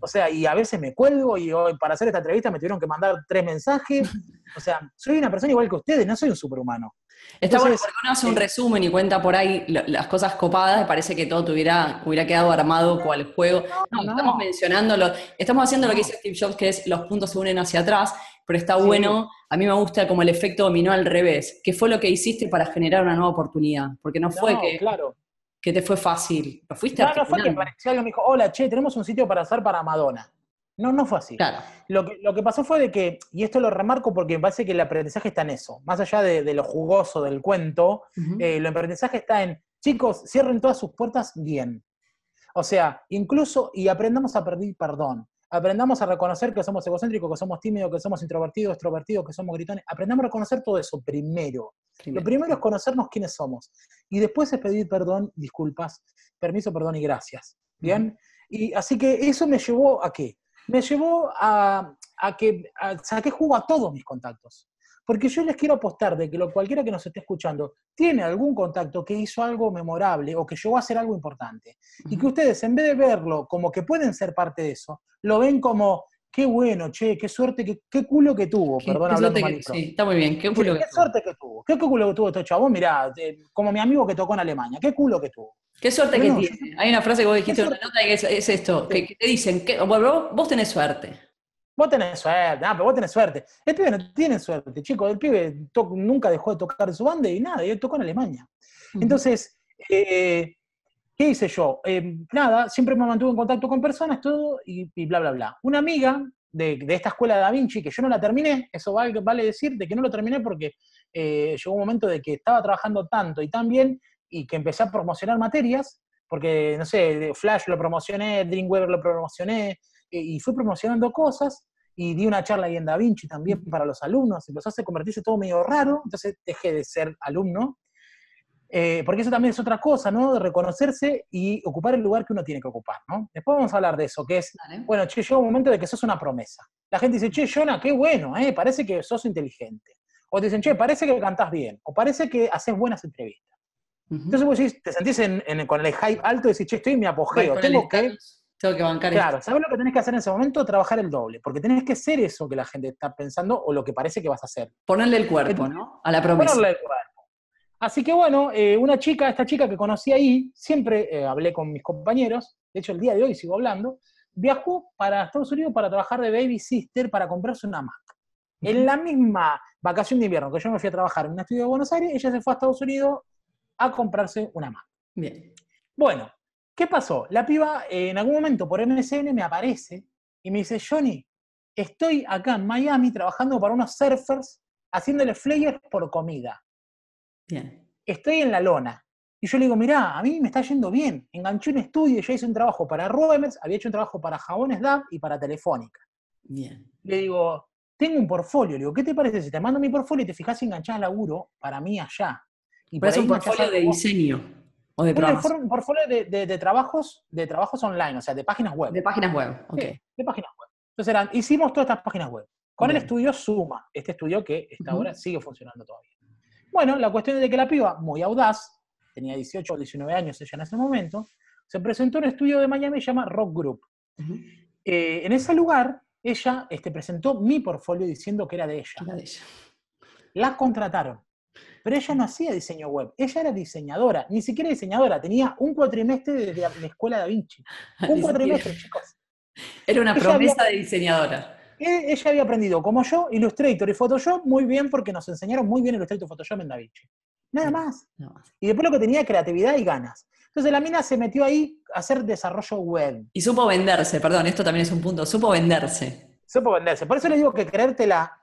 O sea, y a veces me cuelgo y hoy para hacer esta entrevista me tuvieron que mandar tres mensajes. O sea, soy una persona igual que ustedes, no soy un superhumano.
Está bueno porque uno hace un
eh,
resumen y cuenta por ahí las cosas copadas, parece que todo tuviera, hubiera quedado armado cual juego. No,
no.
estamos mencionándolo, estamos haciendo lo que dice Steve Jobs, que es los puntos se unen hacia atrás, pero está
Sí.
bueno, a mí me gusta como el efecto dominó al revés, que fue lo que hiciste para generar una nueva oportunidad, porque no fue
No,
que,
claro.
que te fue fácil, lo fuiste
No, no fue que apareció alguien me dijo, hola, che, tenemos un sitio para hacer para Madonna. No, no fue así.
Claro.
Lo que, lo que pasó fue de que, y esto lo remarco porque me parece que el aprendizaje está en eso, más allá de, de lo jugoso del cuento,
Ujú.
eh, el aprendizaje está en, chicos, cierren todas sus puertas bien. O sea, incluso, y aprendamos a pedir perdón, aprendamos a reconocer que somos egocéntricos, que somos tímidos, que somos introvertidos, extrovertidos, que somos gritones, aprendamos a reconocer todo eso primero. Lo primero es conocernos quiénes somos, y después es pedir perdón, disculpas, permiso, perdón y gracias. ¿Bien? Y así que eso me llevó a qué? Me llevó a, a que a- saqué jugo a todos mis contactos. Porque yo les quiero apostar de que lo, cualquiera que nos esté escuchando tiene algún contacto que hizo algo memorable o que llegó a hacer algo importante. Y que ustedes, en vez de verlo como que pueden ser parte de eso, lo ven como, qué bueno, che, qué suerte, qué, qué culo que tuvo, perdón hablando
que- sí, está muy bien, qué culo que
qué
tuvo.
suerte que tuvo, qué culo que tuvo este chabón, mirá, eh, como mi amigo que tocó en Alemania, qué culo que tuvo.
Qué suerte que tiene. Hay una frase que vos dijiste en una nota que es, es esto, que, que te dicen, que, bueno, vos, vos tenés suerte.
Vos tenés suerte, ah, pero vos tenés suerte. El pibe no tiene suerte, chicos. El pibe to- nunca dejó de tocar su banda y nada, y él tocó en Alemania. Entonces, eh, ¿qué hice yo? Eh, nada, siempre me mantuve en contacto con personas, todo, y, y bla, bla, bla. Una amiga de, esta escuela de Da Vinci, que yo no la terminé, eso vale, vale decir, de que no lo terminé porque eh, llegó un momento de que estaba trabajando tanto y tan bien y que empecé a promocionar materias, porque, no sé, Flash lo promocioné, Dreamweaver lo promocioné, y fui promocionando cosas, y di una charla ahí en Da Vinci también para los alumnos, empezó a convertirse todo medio raro, entonces dejé de ser alumno, eh, porque eso también es otra cosa, ¿no? De reconocerse y ocupar el lugar que uno tiene que ocupar, ¿no? Después vamos a hablar de eso, que es, bueno, che, llega un momento de que sos una promesa. La gente dice, che, Jonah, qué bueno, ¿eh? Parece que sos inteligente. O te dicen, che, parece que cantás bien. O parece que haces buenas entrevistas. Entonces vos decís, te sentís con el hype alto y decís, che, estoy en mi apogeo. Tengo que,
tengo que bancar
Claro, ¿sabes lo que tenés que hacer en ese momento? Trabajar el doble. Porque tenés que ser eso que la gente está pensando o lo que parece que vas a hacer.
Ponerle el cuerpo, ¿no? A la promesa.
Ponerle el cuerpo. Así que bueno, eh, una chica, esta chica que conocí ahí, siempre eh, hablé con mis compañeros, de hecho el día de hoy sigo hablando, viajó para Estados Unidos para trabajar de baby sister para comprarse una Mac. En la misma vacación de invierno que yo me fui a trabajar en un estudio de Buenos Aires, ella se fue a Estados Unidos a comprarse una Mac.
Bien.
Bueno, ¿qué pasó? La piba eh, en algún momento por MSN me aparece y me dice, Johnny, estoy acá en Miami trabajando para unos surfers haciéndole flyers por comida.
Bien.
Estoy en la lona. Y yo le digo, mirá, a mí me está yendo bien. Enganché un estudio, yo hice un trabajo para Roemers, había hecho un trabajo para Jabones Lab y para Telefónica.
Bien.
Le digo, tengo un portfolio. Le digo, ¿qué te parece si te mando mi portfolio y te fijas y enganchás laburo para mí allá?
Y Pero es un portfolio de diseño o de
Un portfolio de, trabajos, de trabajos online, o sea, de páginas web.
De páginas web, ok.
de páginas web. Entonces eran, hicimos todas estas páginas web. Con el estudio Suma, este estudio que esta ahora sigue funcionando todavía. Bueno, la cuestión es de que la piba, muy audaz, tenía 18 o 19 años ella en ese momento, se presentó en un estudio de Miami que se llama Rock Group. Eh, en ese lugar, ella este, presentó mi portfolio diciendo que era de ella.
Era de ella.
La contrataron. Pero ella no hacía diseño web, ella era diseñadora, ni siquiera diseñadora, tenía un cuatrimestre de la escuela Da Vinci. (laughs) Un cuatrimestre, chicos.
Era una promesa de diseñadora.
Ella había aprendido, como yo, Illustrator y Photoshop muy bien porque nos enseñaron muy bien Illustrator y Photoshop en Da Vinci. Nada más. Y después lo que tenía creatividad y ganas. Entonces la mina se metió ahí a hacer desarrollo web.
Y supo venderse, perdón, esto también es un punto, supo venderse.
Supo venderse. Por eso le digo que creértela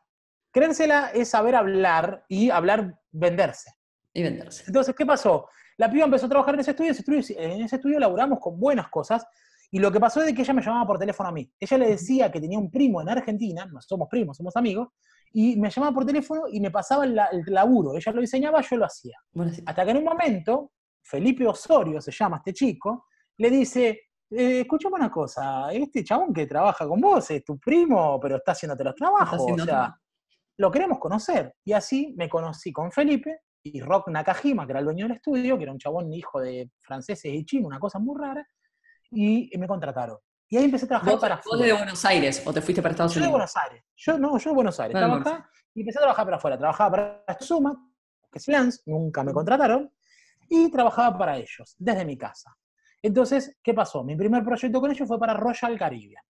Creérsela es saber hablar y hablar, venderse.
Y venderse.
Entonces, ¿qué pasó? La piba empezó a trabajar en ese estudio, en ese estudio laburamos con buenas cosas, y lo que pasó es que ella me llamaba por teléfono a mí. Ella le decía que tenía un primo en Argentina, no somos primos, somos amigos, y me llamaba por teléfono y me pasaba el, laburo. Ella lo diseñaba, yo lo hacía. Hasta que en un momento, Felipe Osorio se llama este chico, le dice, eh, escúchame una cosa, este chabón que trabaja con vos es tu primo, pero está haciéndote los trabajos. O sea, lo queremos conocer. Y así me conocí con Felipe y Rock Nakajima, que era el dueño del estudio, que era un chabón hijo de franceses y chinos, una cosa muy rara, y me contrataron. Y ahí empecé a trabajar para
¿Vos de Buenos Aires o te fuiste para Estados Unidos?
Yo de Buenos Aires. Yo, no, yo de Buenos Aires. Estaba acá y empecé a trabajar para afuera. Trabajaba para Suma, que es Lance, nunca me contrataron, y trabajaba para ellos, desde mi casa. Entonces, ¿qué pasó? Mi primer proyecto con ellos fue para Royal Caribbean.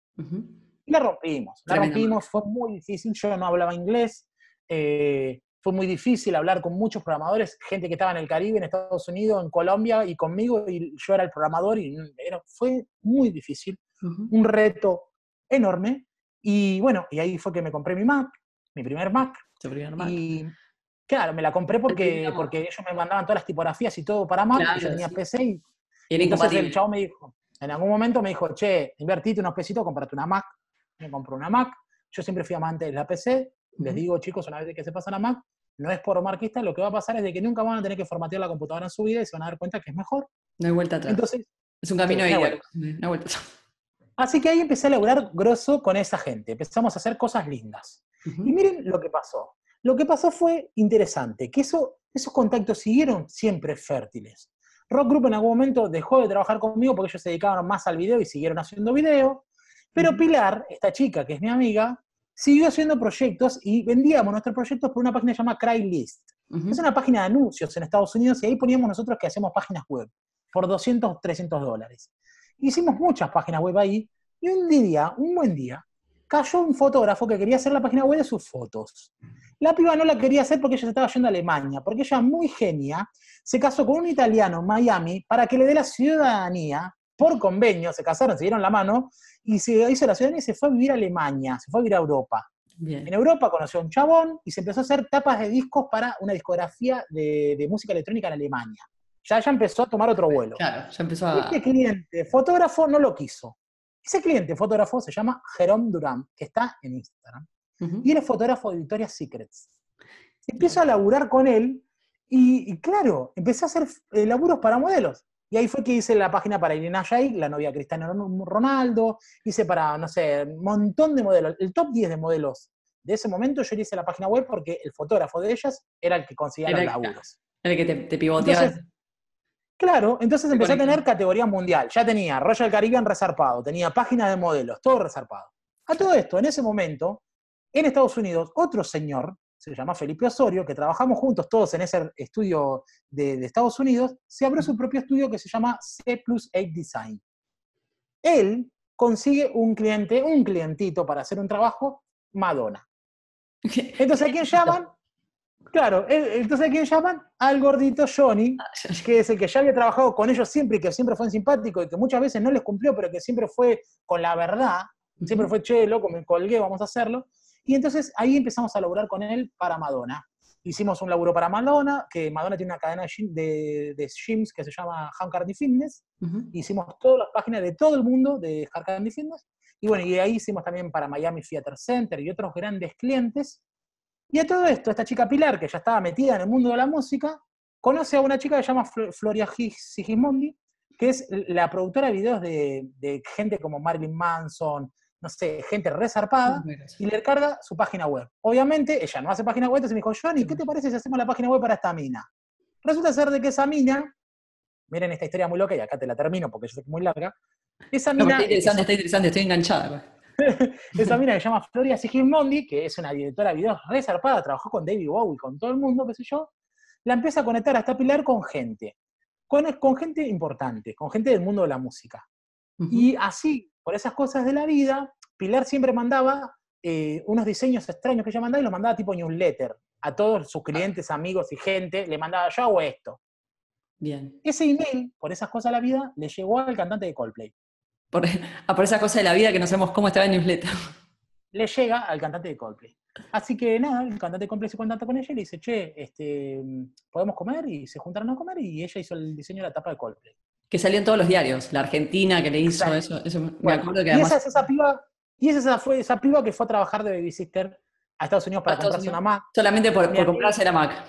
Y la rompimos, la rompimos, fue muy difícil, yo no hablaba inglés, eh, fue muy difícil hablar con muchos programadores, gente que estaba en el Caribe, en Estados Unidos, en Colombia y conmigo, y yo era el programador y fue muy difícil, un reto enorme. Y bueno, y ahí fue que me compré mi Mac, mi primer Mac. Y claro, me la compré porque, porque ellos me mandaban todas las tipografías y todo para Mac, y yo tenía PC y, entonces el chavo me dijo, en algún momento me dijo, che, invertite unos pesitos, comprate una Mac me compro una Mac. Yo siempre fui amante de la PC. Les digo, chicos, una vez que se pasan a Mac, no es por marquista, lo que va a pasar es de que nunca van a tener que formatear la computadora en su vida y se van a dar cuenta que es mejor.
No hay vuelta atrás. Entonces, es un camino de vuelta. No vuelta
Así que ahí empecé a laburar grosso con esa gente. Empezamos a hacer cosas lindas. Y miren lo que pasó. Lo que pasó fue interesante, que eso, esos contactos siguieron siempre fértiles. Rock Group en algún momento dejó de trabajar conmigo porque ellos se dedicaban más al video y siguieron haciendo video. Pero Pilar, esta chica que es mi amiga, siguió haciendo proyectos y vendíamos nuestros proyectos por una página llamada Craigslist. Es una página de anuncios en Estados Unidos y ahí poníamos nosotros que hacemos páginas web por 200, 300 dólares. Hicimos muchas páginas web ahí y un día, un buen día, cayó un fotógrafo que quería hacer la página web de sus fotos. La piba no la quería hacer porque ella se estaba yendo a Alemania, porque ella, muy genia, se casó con un italiano en Miami para que le dé la ciudadanía por convenio, se casaron, se dieron la mano, y se hizo la ciudadanía y se fue a vivir a Alemania, se fue a vivir a Europa. En Europa conoció a un chabón y se empezó a hacer tapas de discos para una discografía de, música electrónica en Alemania. Ya, ya empezó a tomar otro vuelo.
Claro, ya empezó a...
Este cliente fotógrafo no lo quiso. Ese cliente fotógrafo se llama Jerome Durán, que está en Instagram. Y él es fotógrafo de Victoria's Secrets. Empiezo a laburar con él y, claro, empecé a hacer eh, laburos para modelos. Y ahí fue que hice la página para Irina Shayk, la novia Cristiano Ronaldo, hice para, no sé, un montón de modelos, el top 10 de modelos de ese momento yo le hice la página web porque el fotógrafo de ellas era el que conseguía los laburos.
Era el que te, pivoteaba.
claro, entonces empecé a tener categoría mundial. Ya tenía Royal Caribbean resarpado, tenía página de modelos, todo resarpado. A todo esto, en ese momento, en Estados Unidos, otro señor se llama Felipe Osorio, que trabajamos juntos todos en ese estudio de, Estados Unidos, se abrió su propio estudio que se llama C Plus 8 Design. Él consigue un cliente, un clientito para hacer un trabajo, Madonna. Entonces, ¿a quién llaman? Claro, entonces ¿a quién llaman? Al gordito Johnny, ah, que es el que ya había trabajado con ellos siempre y que siempre fue simpático y que muchas veces no les cumplió, pero que siempre fue con la verdad, siempre fue, che, loco, me colgué, vamos a hacerlo. Y entonces ahí empezamos a laburar con él para Madonna. Hicimos un laburo para Madonna, que Madonna tiene una cadena de, de gyms que se llama Hard Candy Fitness. Hicimos todas las páginas de todo el mundo de Hard Candy Fitness. Y bueno, y ahí hicimos también para Miami Theater Center y otros grandes clientes. Y a todo esto, esta chica Pilar, que ya estaba metida en el mundo de la música, conoce a una chica que se llama Floria Sigismondi, que es la productora de videos de, de gente como Marilyn Manson, no sé, gente resarpada, y le carga su página web. Obviamente, ella no hace página web, entonces me dijo, Johnny, ¿qué te parece si hacemos la página web para esta mina? Resulta ser de que esa mina, miren esta historia muy loca, y acá te la termino porque yo sé que es muy larga, esa mina...
está interesante, está interesante, estoy enganchada. (laughs)
esa mina que se llama Floria Sigismondi, que es una directora de videos resarpada, trabajó con David Bowie, con todo el mundo, qué sé yo, la empieza a conectar a esta pilar con gente, con, con gente importante, con gente del mundo de la música. Y así, por esas cosas de la vida, Pilar siempre mandaba eh, unos diseños extraños que ella mandaba y los mandaba tipo newsletter. A todos sus clientes, amigos y gente, le mandaba, yo hago esto.
Bien.
Ese email, por esas cosas de la vida, le llegó al cantante de Coldplay.
Por, ah, por esas cosas de la vida que no sabemos cómo estaba en newsletter.
Le llega al cantante de Coldplay. Así que nada, el cantante de Coldplay se contacta con ella y le dice, che, este, ¿podemos comer? Y se juntaron a comer y ella hizo el diseño de la tapa de Coldplay.
Que salió en todos los diarios, la Argentina que le hizo eso, me acuerdo que además...
Y esa, esa piba y esa fue esa piba que fue a trabajar de babysitter a Estados Unidos para comprarse una Mac.
Solamente por, comprarse la Mac.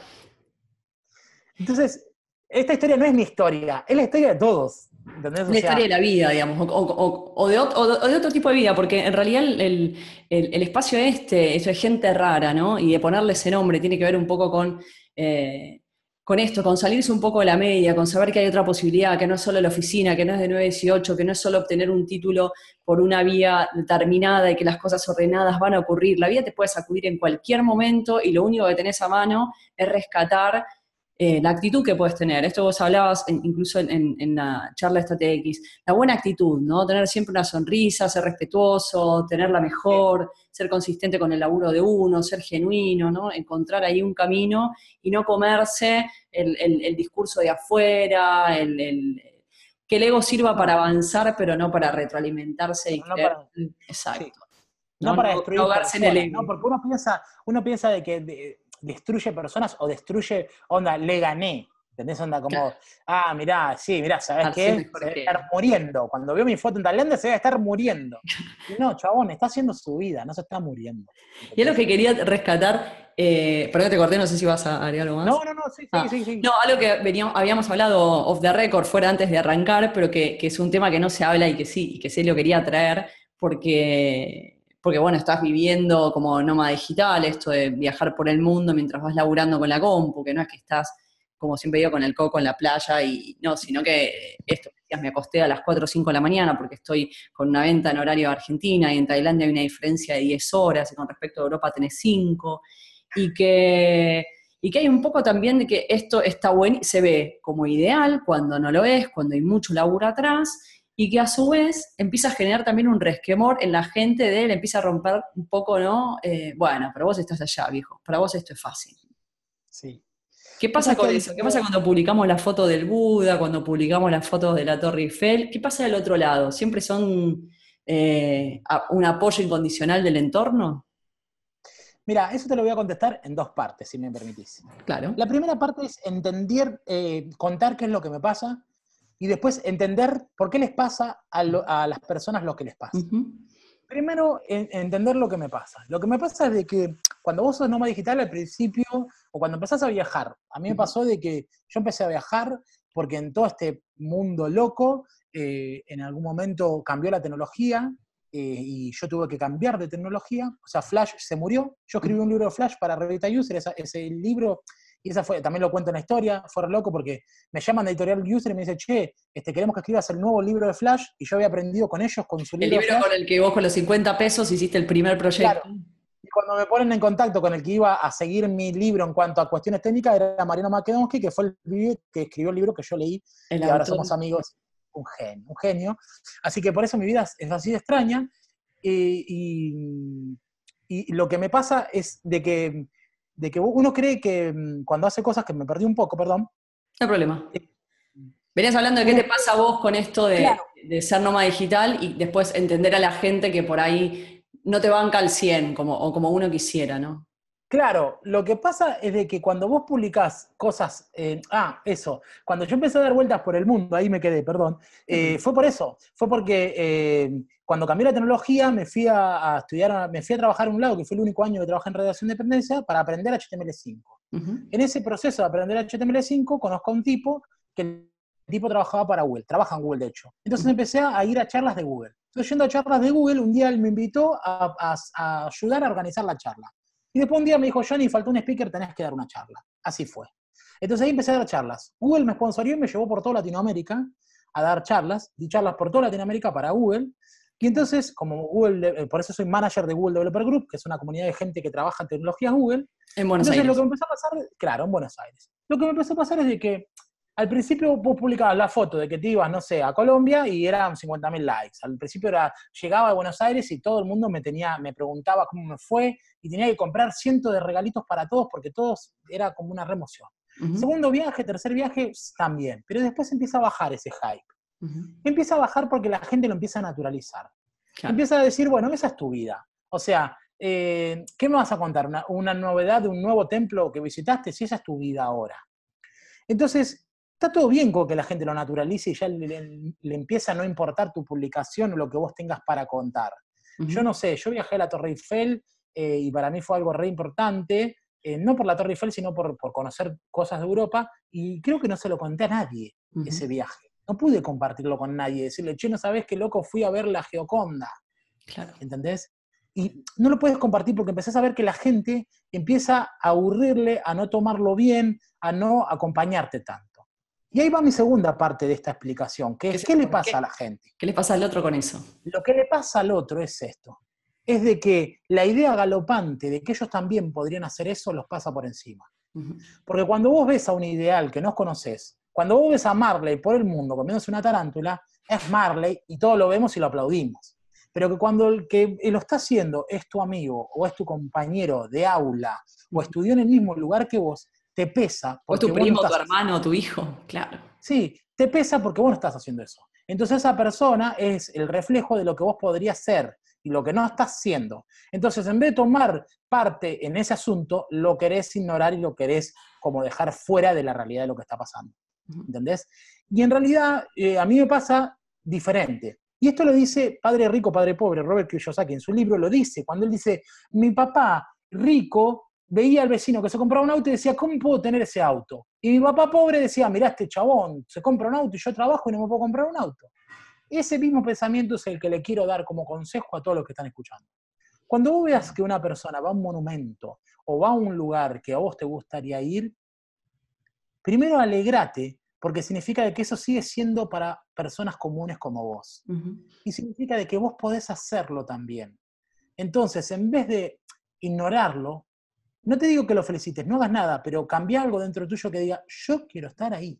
Entonces, esta historia no es mi historia, es la historia de todos.
¿entendés? La historia de la vida, digamos, o, de, otro tipo de vida, porque en realidad el, espacio este, eso es gente rara, ¿no? Y de ponerle ese nombre tiene que ver un poco con eh, con esto, con salirse un poco de la media, con saber que hay otra posibilidad, que no es solo la oficina, que no es de 9 a 18, que no es solo obtener un título por una vía determinada y que las cosas ordenadas van a ocurrir. La vida te puede sacudir en cualquier momento y lo único que tenés a mano es rescatar eh, la actitud que puedes tener. Esto vos hablabas incluso en, la charla esta TX, la buena actitud, ¿no? Tener siempre una sonrisa, ser respetuoso, tenerla mejor, ser consistente con el laburo de uno, ser genuino, ¿no? Encontrar ahí un camino y no comerse el, discurso de afuera, el, que el ego sirva para avanzar, pero no para retroalimentarse y
Exacto. No, para destruir en el ego. ¿no? Porque uno piensa, uno piensa de que destruye personas o destruye, onda, le gané. ¿Entendés? Onda como, ah, mirá, sí, mirá, ¿sabes qué? Se debe estar muriendo. Cuando veo mi foto en Tailandia se debe estar muriendo. (laughs) Y no, chabón, está haciendo su vida, no se está muriendo.
Y es lo que quería rescatar, eh, perdón te corté, no sé si vas a agregar algo más.
No, no, no, sí, sí, ah. sí, sí,
No, algo que veníamos, habíamos hablado off the record, fuera antes de arrancar, pero que, que, es un tema que no se habla y que sí, y que sí lo quería traer, porque porque bueno, estás viviendo como nómada digital, esto de viajar por el mundo mientras vas laburando con la compu, que no es que estás, como siempre digo, con el coco en la playa y no, sino que esto, me acosté a las 4 o 5 de la mañana porque estoy con una venta en horario de Argentina y en Tailandia hay una diferencia de 10 horas y con respecto a Europa tenés 5 y que, y que hay un poco también de que esto está bueno, se ve como ideal cuando no lo es, cuando hay mucho laburo atrás y que a su vez empieza a generar también un resquemor en la gente de él, empieza a romper un poco, ¿no? Eh, bueno, pero vos estás allá, viejo, para vos esto es fácil.
Sí.
¿Qué pasa con eso? ¿Qué pasa cuando publicamos la foto del Buda, cuando publicamos las fotos de la Torre Eiffel? ¿Qué pasa del otro lado? ¿Siempre son eh, un apoyo incondicional del entorno?
Mira, eso te lo voy a contestar en dos partes, si me permitís.
Claro.
La primera parte es entender, eh, contar qué es lo que me pasa y después entender por qué les pasa a, las personas lo que les pasa. Primero, entender lo que me pasa. Lo que me pasa es de que cuando vos sos nómada digital al principio, o cuando empezás a viajar, a mí me pasó de que yo empecé a viajar porque en todo este mundo loco, eh, en algún momento cambió la tecnología, eh, y yo tuve que cambiar de tecnología. O sea, Flash se murió. Yo escribí un libro de Flash para Revita User, ese libro y esa fue, también lo cuento en la historia, fue loco porque me llaman de Editorial User y me dicen, che, este, queremos que escribas el nuevo libro de Flash, y yo había aprendido con ellos, con su
libro. El libro con el que vos con los 50 pesos hiciste el primer proyecto. Claro.
Y cuando me ponen en contacto con el que iba a seguir mi libro en cuanto a cuestiones técnicas, era Mariano Makedonsky, que fue el que escribió el libro que yo leí, y ahora somos amigos. Un genio, un genio. Así que por eso mi vida es así de extraña. y, y lo que me pasa es de que de que uno cree que mm, cuando hace cosas que me perdí un poco, perdón. No
hay problema. Eh, Venías hablando de qué te pasa a vos con esto de, ser nómada digital y después entender a la gente que por ahí no te banca al 100 como, o como uno quisiera, ¿no?
Claro, lo que pasa es de que cuando vos publicás cosas, ah, eso, cuando yo empecé a dar vueltas por el mundo, ahí me quedé, perdón, eh, fue por eso, fue porque eh, cuando cambié la tecnología me fui a, estudiar, me fui a trabajar a un lado, que fue el único año que trabajé en redacción de dependencia, para aprender HTML5. En ese proceso de aprender HTML5 conozco a un tipo que el tipo trabajaba para Google, trabaja en Google de hecho. Entonces empecé a ir a charlas de Google. Entonces yendo a charlas de Google, un día él me invitó a ayudar a organizar la charla. Y después un día me dijo, Johnny, faltó un speaker, tenés que dar una charla. Así fue. Entonces ahí empecé a dar charlas. Google me sponsorió y me llevó por toda Latinoamérica a dar charlas, di charlas por toda Latinoamérica para Google. Y entonces, como Google, eh, por eso soy manager de Google Developer Group, que es una comunidad de gente que trabaja en tecnologías Google.
En Buenos entonces,
lo que me empezó a pasar, claro, en Buenos Aires. Lo que me empezó a pasar es de que al principio vos publicabas la foto de que te ibas, no sé, a Colombia y eran 50.000 likes. Al principio era, llegaba a Buenos Aires y todo el mundo me tenía, me preguntaba cómo me fue y tenía que comprar cientos de regalitos para todos porque todos era como una remoción. Segundo viaje, tercer viaje, también. Pero después empieza a bajar ese hype. Empieza a bajar porque la gente lo empieza a naturalizar. Empieza a decir, bueno, esa es tu vida. O sea, eh, ¿qué me vas a contar? Una, una novedad de un nuevo templo que visitaste? Si esa es tu vida ahora. Entonces, está todo bien con que la gente lo naturalice y ya le, empieza a no importar tu publicación o lo que vos tengas para contar. Yo no sé, yo viajé a la Torre Eiffel eh, y para mí fue algo re importante, eh, no por la Torre Eiffel, sino por, conocer cosas de Europa, y creo que no se lo conté a nadie ese viaje. No pude compartirlo con nadie, decirle, che, no sabes qué loco fui a ver la Geoconda. Claro. ¿Entendés? Y no lo puedes compartir porque empezás a ver que la gente empieza a aburrirle, a no tomarlo bien, a no acompañarte tanto. Y ahí va mi segunda parte de esta explicación, que es ¿qué le pasa a la gente?
¿Qué le pasa al otro con eso?
Lo que le pasa al otro es esto, es de que la idea galopante de que ellos también podrían hacer eso los pasa por encima. Porque cuando vos ves a un ideal que no conoces, cuando vos ves a Marley por el mundo comiéndose una tarántula, es Marley y todos lo vemos y lo aplaudimos. Pero que cuando el que lo está haciendo es tu amigo o es tu compañero de aula o estudió en el mismo lugar que vos, te pesa.
O tu primo, tu hermano, tu hijo, claro.
Sí, te pesa porque vos no estás haciendo eso. Entonces esa persona es el reflejo de lo que vos podrías ser y lo que no estás haciendo. Entonces, en vez de tomar parte en ese asunto, lo querés ignorar y lo querés como dejar fuera de la realidad de lo que está pasando. ¿Entendés? Y en realidad, eh, a mí me pasa diferente. Y esto lo dice Padre Rico, Padre Pobre, Robert Kiyosaki en su libro lo dice, cuando él dice, mi papá rico veía al vecino que se compraba un auto y decía, ¿cómo puedo tener ese auto? Y mi papá pobre decía, mirá este chabón, se compra un auto y yo trabajo y no me puedo comprar un auto. Ese mismo pensamiento es el que le quiero dar como consejo a todos los que están escuchando. Cuando vos veas que una persona va a un monumento o va a un lugar que a vos te gustaría ir, primero alegrate, porque significa que eso sigue siendo para personas comunes como vos. Y significa de que vos podés hacerlo también. Entonces, en vez de ignorarlo, no te digo que lo felicites, no hagas nada, pero cambia algo dentro tuyo que diga, yo quiero estar ahí.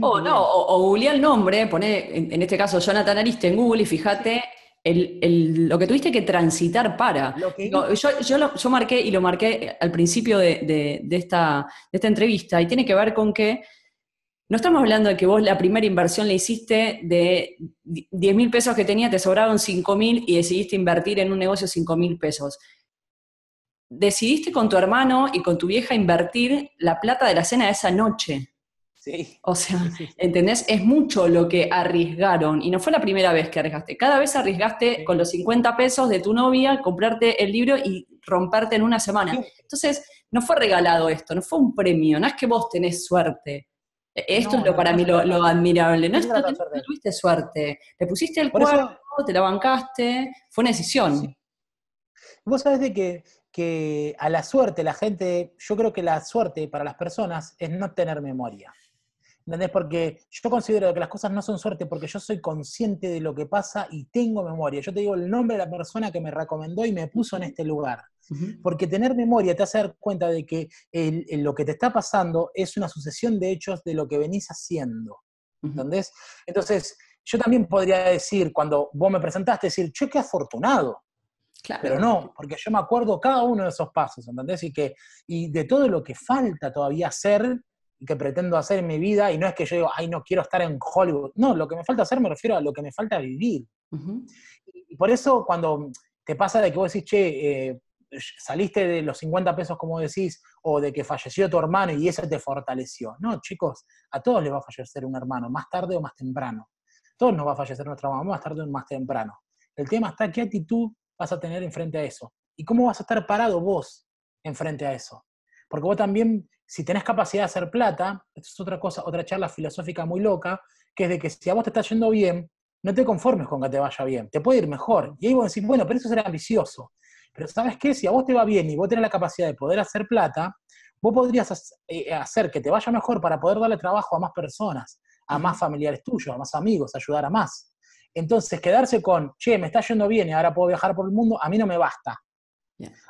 O no, o, o el nombre, pone en, este caso Jonathan Ariste en Google y fíjate lo que tuviste que transitar para. yo, yo, marqué y lo marqué al principio de, esta, de esta entrevista y tiene que ver con que no estamos hablando de que vos la primera inversión la hiciste de 10 mil pesos que tenía, te sobraron 5 mil y decidiste invertir en un negocio 5 mil pesos. Decidiste con tu hermano y con tu vieja invertir la plata de la cena de esa noche.
Sí.
O sea, ¿entendés? Es mucho lo que arriesgaron. Y no fue la primera vez que arriesgaste. Cada vez arriesgaste con los 50 pesos de tu novia, comprarte el libro y romperte en una semana. Entonces, no fue regalado esto, no fue un premio, no es que vos tenés suerte. E, esto es lo para mí lo, admirable. No, tuviste suerte. Le pusiste el cuerpo, te la bancaste, fue una decisión.
Vos sabés de que, que a la suerte, la gente, yo creo que la suerte para las personas es no tener memoria. ¿Entendés? Porque yo considero que las cosas no son suerte porque yo soy consciente de lo que pasa y tengo memoria. Yo te digo el nombre de la persona que me recomendó y me puso en este lugar. Porque tener memoria te hace dar cuenta de que lo que te está pasando es una sucesión de hechos de lo que venís haciendo. ¿Entendés? Entonces, yo también podría decir, cuando vos me presentaste, decir, che, qué afortunado. Pero no, porque yo me acuerdo cada uno de esos pasos, ¿entendés? Y, que, y de todo lo que falta todavía hacer y que pretendo hacer en mi vida, y no es que yo digo, ay, no quiero estar en Hollywood. No, lo que me falta hacer me refiero a lo que me falta vivir. y, por eso cuando te pasa de que vos decís, che, eh, saliste de los 50 pesos, como decís, o de que falleció tu hermano y eso te fortaleció. No, chicos, a todos les va a fallecer un hermano, más tarde o más temprano. Todos nos va a fallecer nuestra mamá más tarde o más temprano. El tema está qué actitud vas a tener enfrente a eso. Y cómo vas a estar parado vos enfrente a eso. Porque vos también, si tenés capacidad de hacer plata, esto es otra cosa, otra charla filosófica muy loca, que es de que si a vos te está yendo bien, no te conformes con que te vaya bien, te puede ir mejor. Y ahí vos decís, bueno, pero eso será ambicioso. Pero ¿sabes qué? Si a vos te va bien y vos tenés la capacidad de poder hacer plata, vos podrías eh, hacer que te vaya mejor para poder darle trabajo a más personas, a más familiares tuyos, a más amigos, ayudar a más. Entonces, quedarse con, che, me está yendo bien y ahora puedo viajar por el mundo, a mí no me basta.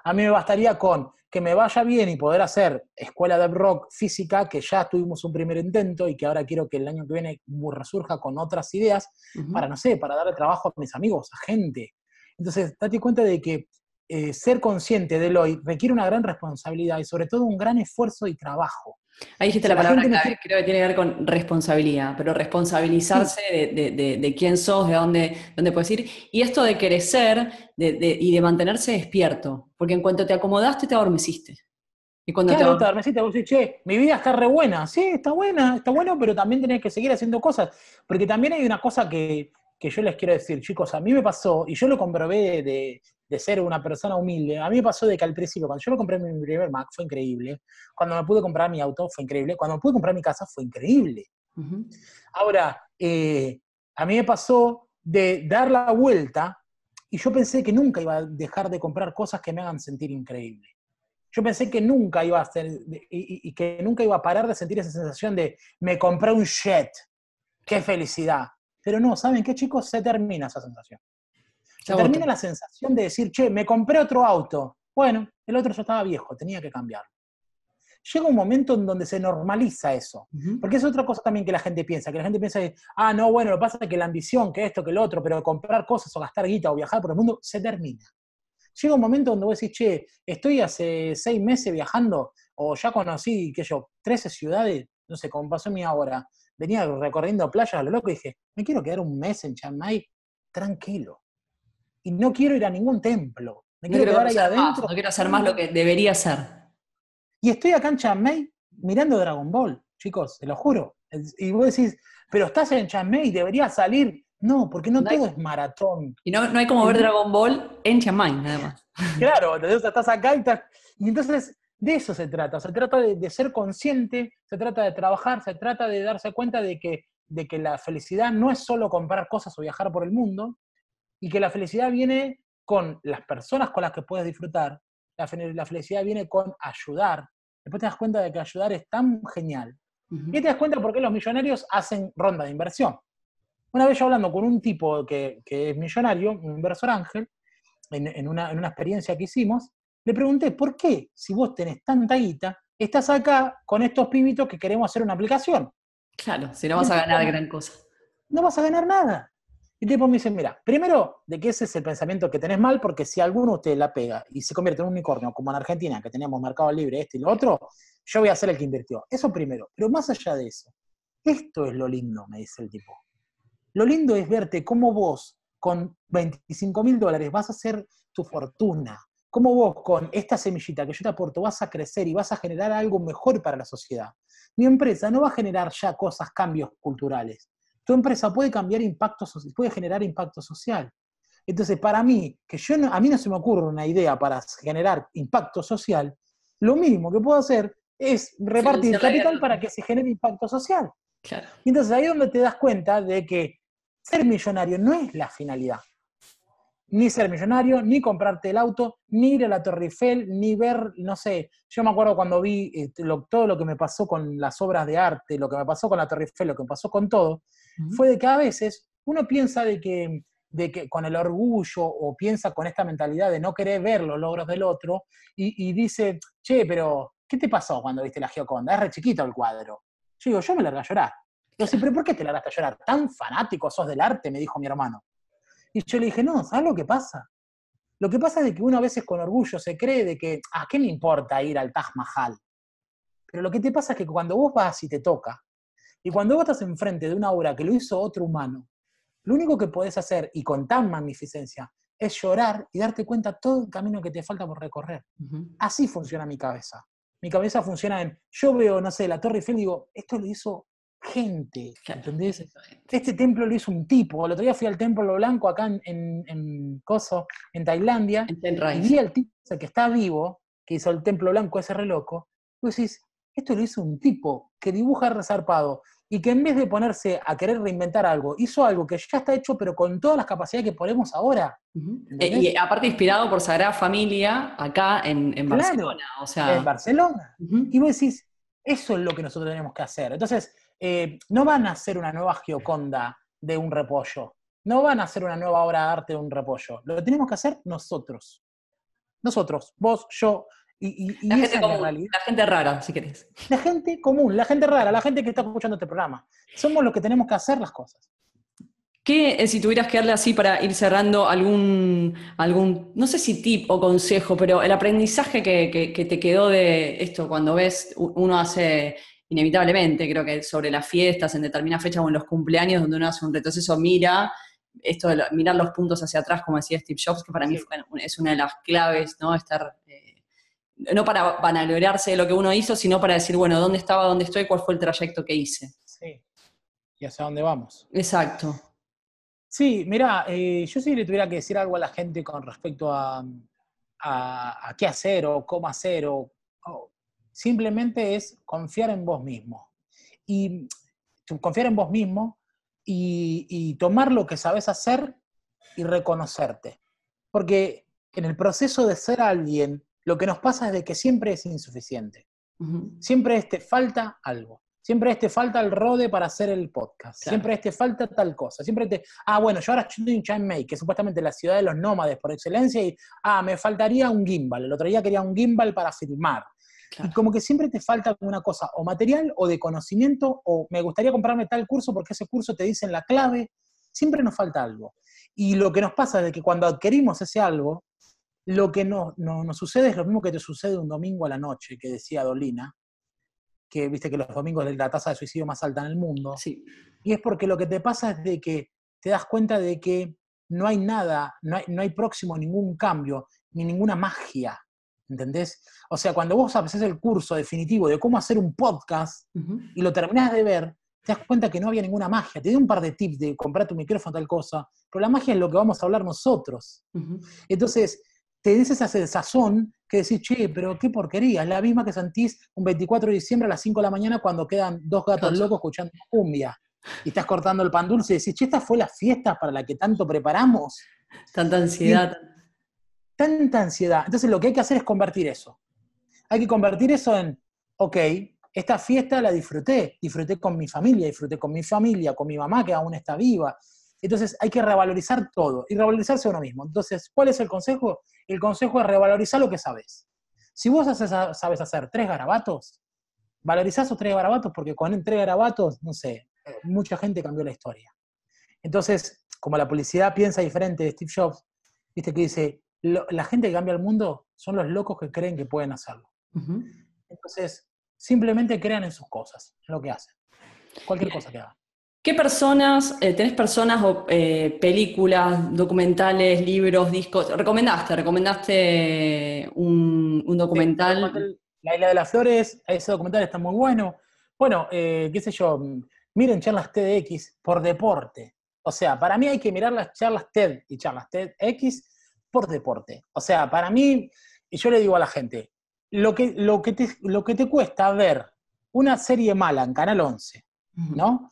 A mí me bastaría con que me vaya bien y poder hacer escuela de rock física, que ya tuvimos un primer intento y que ahora quiero que el año que viene resurja con otras ideas, para, no sé, para darle trabajo a mis amigos, a gente. Entonces, date cuenta de que eh, ser consciente de lo requiere una gran responsabilidad y sobre todo un gran esfuerzo y trabajo.
Ahí dijiste la, palabra clave, creo que tiene que ver con responsabilidad, pero responsabilizarse de, quién sos, de dónde, dónde puedes ir, y esto de crecer y de mantenerse despierto, porque en cuanto te acomodaste te adormeciste.
Y cuando te, adormeciste, vos decís, che, mi vida está re buena, sí, está buena, está bueno, pero también tenés que seguir haciendo cosas, porque también hay una cosa que, que yo les quiero decir, chicos, a mí me pasó, y yo lo comprobé de, de ser una persona humilde. A mí me pasó de que al principio, cuando yo me compré mi primer Mac, fue increíble. Cuando me pude comprar mi auto, fue increíble. Cuando me pude comprar mi casa, fue increíble. Ahora, eh, a mí me pasó de dar la vuelta y yo pensé que nunca iba a dejar de comprar cosas que me hagan sentir increíble. Yo pensé que nunca iba a hacer, y, y que nunca iba a parar de sentir esa sensación de me compré un jet, qué felicidad. Pero no, ¿saben qué chicos? Se termina esa sensación. Se termina la sensación de decir, che, me compré otro auto. Bueno, el otro ya estaba viejo, tenía que cambiarlo. Llega un momento en donde se normaliza eso. Porque es otra cosa también que la gente piensa, que la gente piensa que, ah, no, bueno, lo que pasa es que la ambición, que esto, que lo otro, pero comprar cosas o gastar guita o viajar por el mundo, se termina. Llega un momento donde vos decís, che, estoy hace seis meses viajando, o ya conocí, qué yo, 13 ciudades, no sé, como pasó mi ahora, venía recorriendo playas a lo loco y dije, me quiero quedar un mes en Chiang Mai tranquilo y no quiero ir a ningún templo. Me quiero, quedar ahí adentro.
no quiero hacer más lo que debería ser.
Y estoy acá en Chiang mirando Dragon Ball, chicos, te lo juro. Y vos decís, pero estás en y deberías salir. No, porque no, todo es maratón.
Y no, no hay como ver Dragon Ball en Chiang nada más. (laughs)
Claro, entonces estás acá y estás... Y entonces de eso se trata, se trata de, de, ser consciente, se trata de trabajar, se trata de darse cuenta de que, de que la felicidad no es solo comprar cosas o viajar por el mundo, y que la felicidad viene con las personas con las que puedes disfrutar, la, felicidad viene con ayudar. Después te das cuenta de que ayudar es tan genial. Y te das cuenta por qué los millonarios hacen ronda de inversión. Una vez yo hablando con un tipo que, es millonario, un inversor ángel, en, una, en, una, experiencia que hicimos, le pregunté, ¿por qué, si vos tenés tanta guita, estás acá con estos pibitos que queremos hacer una aplicación?
Claro, si no vas a ganar gran cosa.
No vas a ganar nada. Y el tipo me dice, mira, primero, de que ese es el pensamiento que tenés mal, porque si alguno de ustedes la pega y se convierte en un unicornio, como en Argentina, que teníamos mercado libre, este y lo otro, yo voy a ser el que invirtió. Eso primero. Pero más allá de eso, esto es lo lindo, me dice el tipo. Lo lindo es verte cómo vos, con 25 mil dólares, vas a hacer tu fortuna. Cómo vos, con esta semillita que yo te aporto, vas a crecer y vas a generar algo mejor para la sociedad. Mi empresa no va a generar ya cosas, cambios culturales. Tu empresa puede cambiar impacto social, puede generar impacto social. Entonces, para mí, que yo a mí no se me ocurre una idea para generar impacto social, lo mínimo que puedo hacer es repartir capital para que se genere impacto social. Y entonces ahí es donde te das cuenta de que ser millonario no es la finalidad. Ni ser millonario, ni comprarte el auto, ni ir a la Torre Eiffel, ni ver, no sé, yo me acuerdo cuando vi este, todo lo que me pasó con las obras de arte, lo que me pasó con la Torre Eiffel, lo que me pasó con todo, fue de que a veces uno piensa de que, de que con el orgullo o piensa con esta mentalidad de no querer ver los logros del otro y, y dice, che, pero ¿qué te pasó cuando viste la Gioconda? Es re chiquito el cuadro. Yo digo, yo me largué a llorar. Yo decía, pero ¿por qué te largaste a llorar? Tan fanático sos del arte, me dijo mi hermano. Y yo le dije, no, ¿sabes lo que pasa? Lo que pasa es que uno a veces con orgullo se cree de que, ¿a qué me importa ir al Taj Mahal? Pero lo que te pasa es que cuando vos vas y te toca, y cuando vos estás enfrente de una obra que lo hizo otro humano, lo único que podés hacer, y con tan magnificencia, es llorar y darte cuenta todo el camino que te falta por recorrer. Así funciona mi cabeza mi cabeza funciona en, yo veo, no sé, la Torre Eiffel y digo, esto lo hizo gente, ¿entendés? Este templo lo hizo un tipo. El otro día fui al Templo Blanco acá en, en, Coso, en Tailandia, y vi al tipo que está vivo, que hizo el Templo Blanco ese re loco, y decís, esto lo hizo un tipo que dibuja resarpado y que en vez de ponerse a querer reinventar algo, hizo algo que ya está hecho, pero con todas las capacidades que ponemos ahora.
Eh, y aparte inspirado por Sagrada Familia, acá en, Barcelona. O sea...
En Barcelona. Y vos decís, eso es lo que nosotros tenemos que hacer. Entonces, eh, no van a hacer una nueva Gioconda de un repollo. No van a hacer una nueva obra de arte de un repollo. Lo tenemos que hacer nosotros. Nosotros, vos, yo,
la, gente común, la gente rara, si querés.
La gente común, la gente rara, la gente que está escuchando este programa. Somos los que tenemos que hacer las cosas.
¿Qué, eh, si tuvieras que darle así para ir cerrando algún, algún, no sé si tip o consejo, pero el aprendizaje que, te quedó de esto cuando ves, uno hace inevitablemente, creo que sobre las fiestas, en determinadas fechas o en los cumpleaños, donde uno hace un retroceso, mira esto de mirar los puntos hacia atrás, como decía Steve Jobs, que para mí es una de las claves, ¿no? Estar no para vanagloriarse de lo que uno hizo, sino para decir, bueno, ¿dónde estaba, dónde estoy, cuál fue el trayecto que hice?
Sí. Y hacia dónde vamos.
Exacto.
Sí, mira, eh, yo si le tuviera que decir algo a la gente con respecto a, qué hacer o cómo hacer, o, simplemente es confiar en vos mismo. Y confiar en vos mismo y, y tomar lo que sabes hacer y reconocerte. Porque en el proceso de ser alguien lo que nos pasa es de que siempre es insuficiente. Siempre este falta algo. Siempre este falta el rode para hacer el podcast. Siempre este falta tal cosa. Siempre te. Ah, bueno, yo ahora estoy en Chiang que es supuestamente la ciudad de los nómades por excelencia, y. Ah, me faltaría un gimbal. El otro día quería un gimbal para filmar. Y como que siempre te falta una cosa, o material, o de conocimiento, o me gustaría comprarme tal curso porque ese curso te dice la clave. Siempre nos falta algo. Y lo que nos pasa es que cuando adquirimos ese algo, lo que no, nos sucede es lo mismo que te sucede un domingo a la noche, que decía Dolina, que viste que los domingos es la tasa de suicidio más alta en el mundo.
Sí.
Y es porque lo que te pasa es de que te das cuenta de que no hay nada, no hay, no hay próximo ningún cambio, ni ninguna magia. ¿Entendés? O sea, cuando vos haces el curso definitivo de cómo hacer un podcast y lo terminás de ver, te das cuenta que no había ninguna magia. Te di un par de tips de comprar tu micrófono, tal cosa, pero la magia es lo que vamos a hablar nosotros. Entonces, te dice esa sazón que decís, che, pero qué porquería, es la misma que sentís un 24 de diciembre a las 5 de la mañana cuando quedan dos gatos locos escuchando cumbia y estás cortando el pan dulce y decís, che, esta fue la fiesta para la que tanto preparamos.
Tanta ansiedad.
Tanta ansiedad. Entonces lo que hay que hacer es convertir eso. Hay que convertir eso en, ok, esta fiesta la disfruté, disfruté con mi familia, disfruté con mi familia, con mi mamá que aún está viva, entonces hay que revalorizar todo y revalorizarse uno mismo. Entonces, ¿cuál es el consejo? El consejo es revalorizar lo que sabes. Si vos sabes hacer tres garabatos, valorizás esos tres garabatos porque con tres garabatos, no sé, mucha gente cambió la historia. Entonces, como la publicidad piensa diferente de Steve Jobs, viste que dice, la gente que cambia el mundo son los locos que creen que pueden hacerlo. Entonces, simplemente crean en sus cosas, en lo que hacen. Cualquier cosa que hagan.
¿Qué personas, eh, tenés personas o eh, películas, documentales, libros, discos? ¿Recomendaste? ¿Recomendaste un, documental?
la Isla de las Flores, ese documental está muy bueno. Bueno, eh, qué sé yo, miren charlas TEDx por deporte. O sea, para mí hay que mirar las charlas TED y charlas TEDx por deporte. O sea, para mí, y yo le digo a la gente, lo que, lo que, te, lo que te cuesta ver una serie mala en Canal 11, ¿no?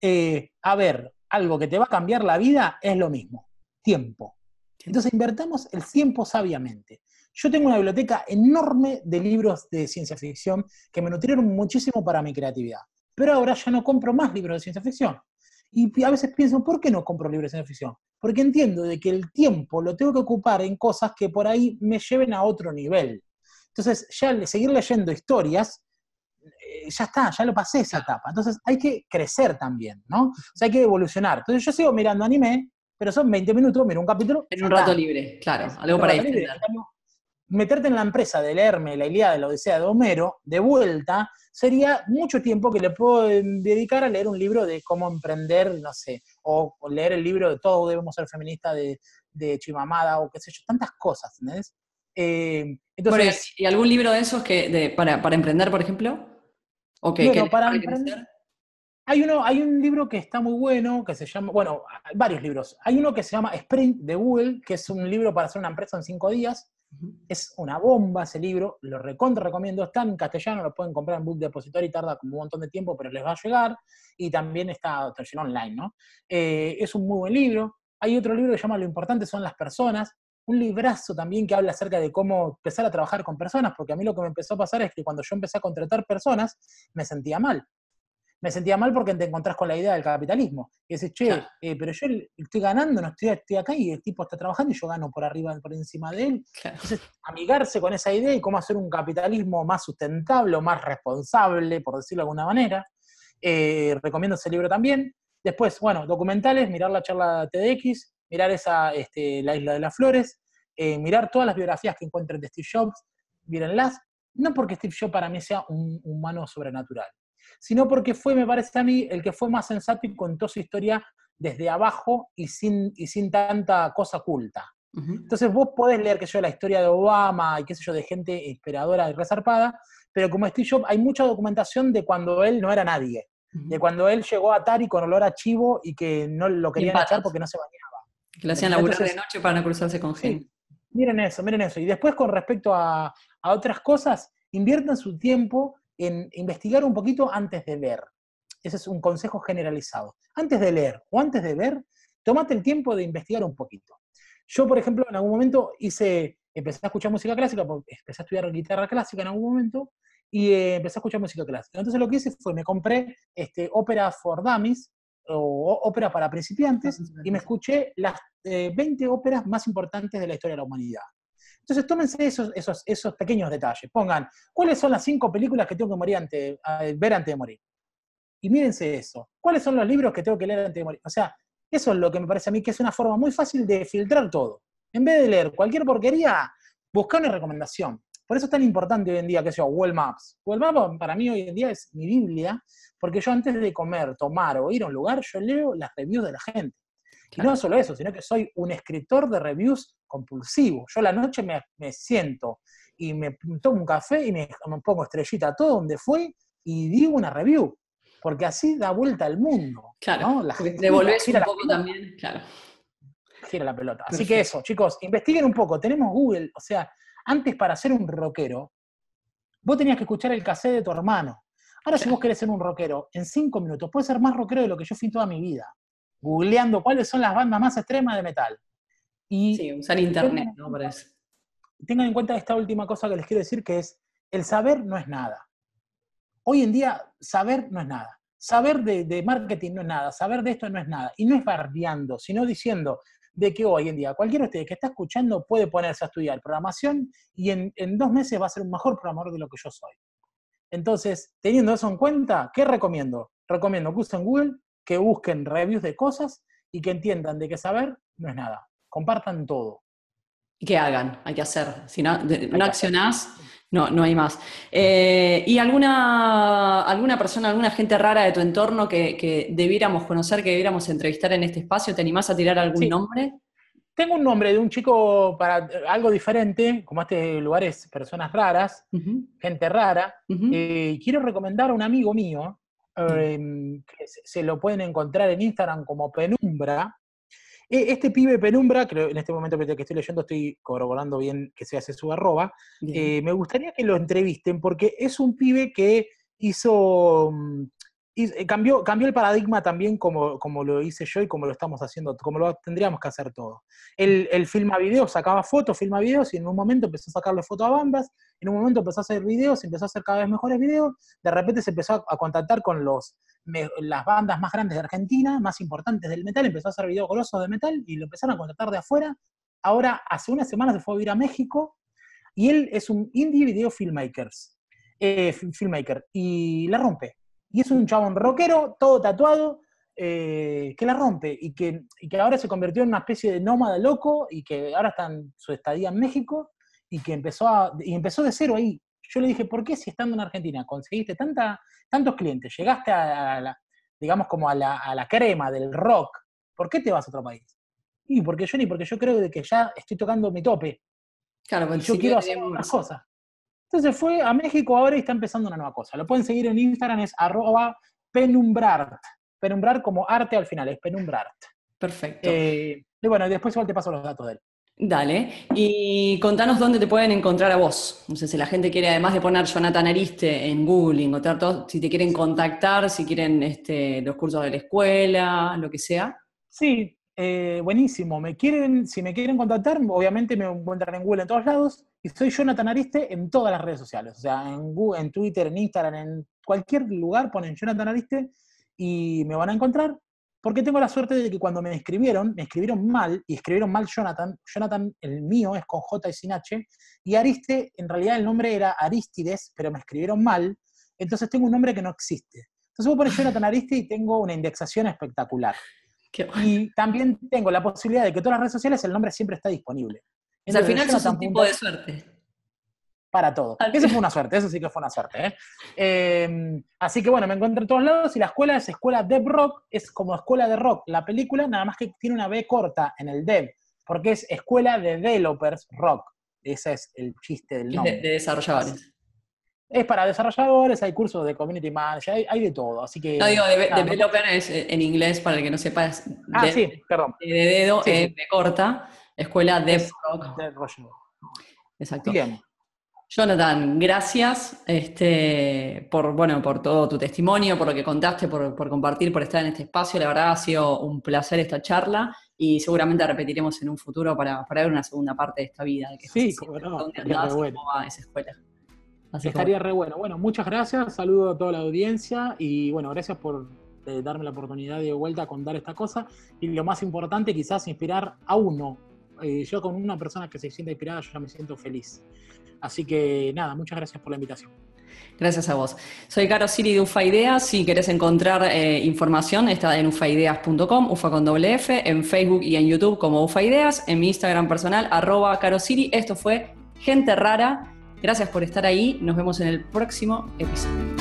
Eh, a ver, algo que te va a cambiar la vida es lo mismo, tiempo. Entonces invertamos el tiempo sabiamente. Yo tengo una biblioteca enorme de libros de ciencia ficción que me nutrieron muchísimo para mi creatividad. Pero ahora ya no compro más libros de ciencia ficción. Y a veces pienso, ¿por qué no compro libros de ciencia ficción? Porque entiendo de que el tiempo lo tengo que ocupar en cosas que por ahí me lleven a otro nivel. Entonces, ya seguir leyendo historias eh, ya está, ya lo pasé esa etapa. Entonces hay que crecer también, ¿no? O sea, hay que evolucionar. Entonces yo sigo mirando anime, pero son 20 minutos, miro un capítulo.
En un rato libre, claro, algo para ir.
Meterte en la empresa de leerme la Ilíada de la Odisea de Homero, de vuelta, sería mucho tiempo que le puedo em, dedicar a leer un libro de cómo emprender, no sé, o, leer el libro de Todo debemos ser feministas de, de Chimamada, o qué sé yo, tantas cosas, ¿entendés?
Eh, entonces, ¿Y algún libro de esos que de, para, para emprender, por ejemplo?
para hay, uno, hay un libro que está muy bueno, que se llama, bueno, varios libros. Hay uno que se llama Sprint de Google, que es un libro para hacer una empresa en cinco días. Es una bomba ese libro, lo recontra recomiendo. Está en castellano, lo pueden comprar en Book Depository, tarda como un montón de tiempo, pero les va a llegar. Y también está versión online, ¿no? Eh, es un muy buen libro. Hay otro libro que se llama Lo importante son las personas, un librazo también que habla acerca de cómo empezar a trabajar con personas, porque a mí lo que me empezó a pasar es que cuando yo empecé a contratar personas, me sentía mal. Me sentía mal porque te encontrás con la idea del capitalismo. Y dices, che, eh, pero yo estoy ganando, no estoy, estoy, acá y el tipo está trabajando y yo gano por arriba, por encima de él. Entonces, amigarse con esa idea y cómo hacer un capitalismo más sustentable o más responsable, por decirlo de alguna manera. Eh, recomiendo ese libro también. Después, bueno, documentales, mirar la charla TDX, mirar esa, este, la Isla de las Flores, eh, mirar todas las biografías que encuentren de Steve Jobs, mírenlas, no porque Steve Jobs para mí sea un humano sobrenatural, sino porque fue, me parece a mí, el que fue más sensato y contó su historia desde abajo y sin, y sin tanta cosa oculta. Entonces vos podés leer, que yo, la historia de Obama y qué sé yo, de gente inspiradora y resarpada, pero como Steve Jobs hay mucha documentación de cuando él no era nadie, de cuando él llegó a Atari con olor a chivo y que no lo querían echar porque no se bañaba.
Que lo hacían laburar de noche para no cruzarse con gente.
miren eso, miren eso. Y después con respecto a, otras cosas, inviertan su tiempo en investigar un poquito antes de leer. Ese es un consejo generalizado. Antes de leer o antes de ver, tomate el tiempo de investigar un poquito. Yo, por ejemplo, en algún momento hice, empecé a escuchar música clásica, empecé a estudiar guitarra clásica en algún momento, y eh, empecé a escuchar música clásica. Entonces lo que hice fue, me compré este, ópera for dummies, o ópera para principiantes y me escuché las 20 eh, óperas más importantes de la historia de la humanidad. Entonces, tómense esos, esos, esos pequeños detalles. Pongan, ¿cuáles son las cinco películas que tengo que morir ver antes de morir? Y mírense eso. ¿Cuáles son los libros que tengo que leer antes de morir? O sea, eso es lo que me parece a mí que es una forma muy fácil de filtrar todo. En vez de leer cualquier porquería, busca una recomendación. Por eso es tan importante hoy en día que sea Google Maps. Google Maps para mí hoy en día es mi Biblia, porque yo antes de comer, tomar o ir a un lugar, yo leo las reviews de la gente. Y no solo eso, sino que soy un escritor de reviews compulsivo. Yo la noche me, siento y me tomo un café y me, pongo estrellita todo donde fue y digo una review. Porque así da vuelta al mundo.
Claro. La devolvés un poco también, claro.
Gira la pelota. Así que eso, chicos, investiguen un poco. Tenemos Google, o sea, antes para ser un rockero, vos tenías que escuchar el cassette de tu hermano. Ahora, si vos querés ser un rockero, en cinco minutos, puedes ser más rockero de lo que yo fui toda mi vida, googleando cuáles son las bandas más extremas de metal.
Y sí, usar internet, ¿no? Para eso.
Tengan en cuenta esta última cosa que les quiero decir, que es, el saber no es nada. Hoy en día, saber no es nada. Saber de, marketing no es nada, saber de esto no es nada. Y no es bardeando, sino diciendo de que hoy en día cualquiera de ustedes que está escuchando puede ponerse a estudiar programación y en, en dos meses va a ser un mejor programador de lo que yo soy. Entonces, teniendo eso en cuenta, ¿qué recomiendo? Recomiendo que usen Google, que busquen reviews de cosas y que entiendan de que saber no es nada. Compartan todo.
Y que hagan, hay que hacer. Si no, no accionás, no, no hay más. Eh, ¿Y alguna, alguna persona, alguna gente rara de tu entorno que, debiéramos conocer, que debiéramos entrevistar en este espacio? ¿Te animás a tirar algún nombre?
Tengo un nombre de un chico para algo diferente, como este lugar es personas raras, gente rara. Eh, quiero recomendar a un amigo mío, em, que se lo pueden encontrar en Instagram como Penumbra, e, este pibe Penumbra, creo en este momento que estoy leyendo estoy corroborando bien que se hace su arroba, eh, me gustaría que lo entrevisten porque es un pibe que hizo, mm, eh, cambió, cambió el paradigma también como, como lo hice yo y como lo estamos haciendo, como lo tendríamos que hacer todos. Él, filma videos, sacaba fotos, filma videos y en un momento empezó a sacarle fotos a bambas, en un momento empezó a hacer videos, empezó a hacer cada vez mejores videos, de repente se empezó a contactar con los las bandas más grandes de Argentina, más importantes del metal, empezó a hacer videos golosos de metal y lo empezaron a contratar de afuera. Ahora, hace unas semanas se fue a vivir a México y él es un indie video filmmakers, eh, filmmaker y la rompe. Y es un chabón rockero, todo tatuado, eh, que la rompe y que, y que ahora se convirtió en una especie de nómada loco y que ahora está en su estadía en México y que empezó, a, y empezó de cero ahí. Yo le dije, ¿por qué si estando en Argentina conseguiste tanta, tantos clientes, llegaste a, la, digamos, como a la, crema del rock, ¿por qué te vas a otro país? Y porque yo ni porque yo creo de que ya estoy tocando mi tope. Claro, yo quiero hacer otras cosas. Entonces fue a México ahora y está empezando una nueva cosa. Lo pueden seguir en Instagram, es arroba penumbrart. Penumbrar como arte al final, es penumbrart.
Perfecto.
Eh, y bueno, después igual te paso los datos de él.
Dale. Y contanos dónde te pueden encontrar a vos. No sé si la gente quiere, además de poner Jonathan Ariste en Google, encontrar todo, si te quieren contactar, si quieren este, los cursos de la escuela, lo que sea.
Sí, eh, buenísimo. Me quieren, si me quieren contactar, obviamente me encuentran en Google en todos lados. Y soy Jonathan Ariste en todas las redes sociales. O sea, en Google, en Twitter, en Instagram, en cualquier lugar ponen Jonathan Ariste y me van a encontrar. Porque tengo la suerte de que cuando me escribieron, me escribieron mal, y escribieron mal Jonathan, Jonathan el mío es con J y sin H, y Ariste, en realidad el nombre era Aristides, pero me escribieron mal, entonces tengo un nombre que no existe. Entonces voy a poner Jonathan Ariste y tengo una indexación espectacular. Y también tengo la posibilidad de que todas las redes sociales el nombre siempre está disponible.
al final es un tipo de suerte
para todo. Eso fue una suerte, eso sí que fue una suerte. ¿eh? Em, así que bueno, me encuentro en todos lados y la escuela es Escuela Dev Rock, es como Escuela de Rock, la película, nada más que tiene una B corta en el Dev, porque es Escuela de Developers Rock. Ese es el chiste del nombre.
De, desarrolladores.
Es para desarrolladores, hay cursos de community manager, hay, de todo. Así que.
No digo, developer es eh, en inglés, para el que no sepa. Es
ah, sí, perdón.
De dedo, de corta, escuela Dev Rock. Exacto. Bien. Jonathan, gracias este, por, bueno, por todo tu testimonio, por lo que contaste, por, compartir, por estar en este espacio. La verdad ha sido un placer esta charla y seguramente repetiremos en un futuro para, para ver una segunda parte de esta vida. De que
sí, como no, andás, bueno. cómo va esa escuela. Estaría re bueno. Bueno, muchas gracias, saludo a toda la audiencia y bueno, gracias por eh, darme la oportunidad de vuelta a contar esta cosa y lo más importante quizás inspirar a uno. Eh, yo con una persona que se sienta inspirada yo ya me siento feliz. Así que nada, muchas gracias por la invitación.
Gracias a vos. Soy Caro Siri de UFA Ideas. Si querés encontrar eh, información, está en ufaideas.com, ufa con doble F, en Facebook y en YouTube como UFA Ideas, en mi Instagram personal, arroba Caro Siri. Esto fue Gente Rara. Gracias por estar ahí. Nos vemos en el próximo episodio.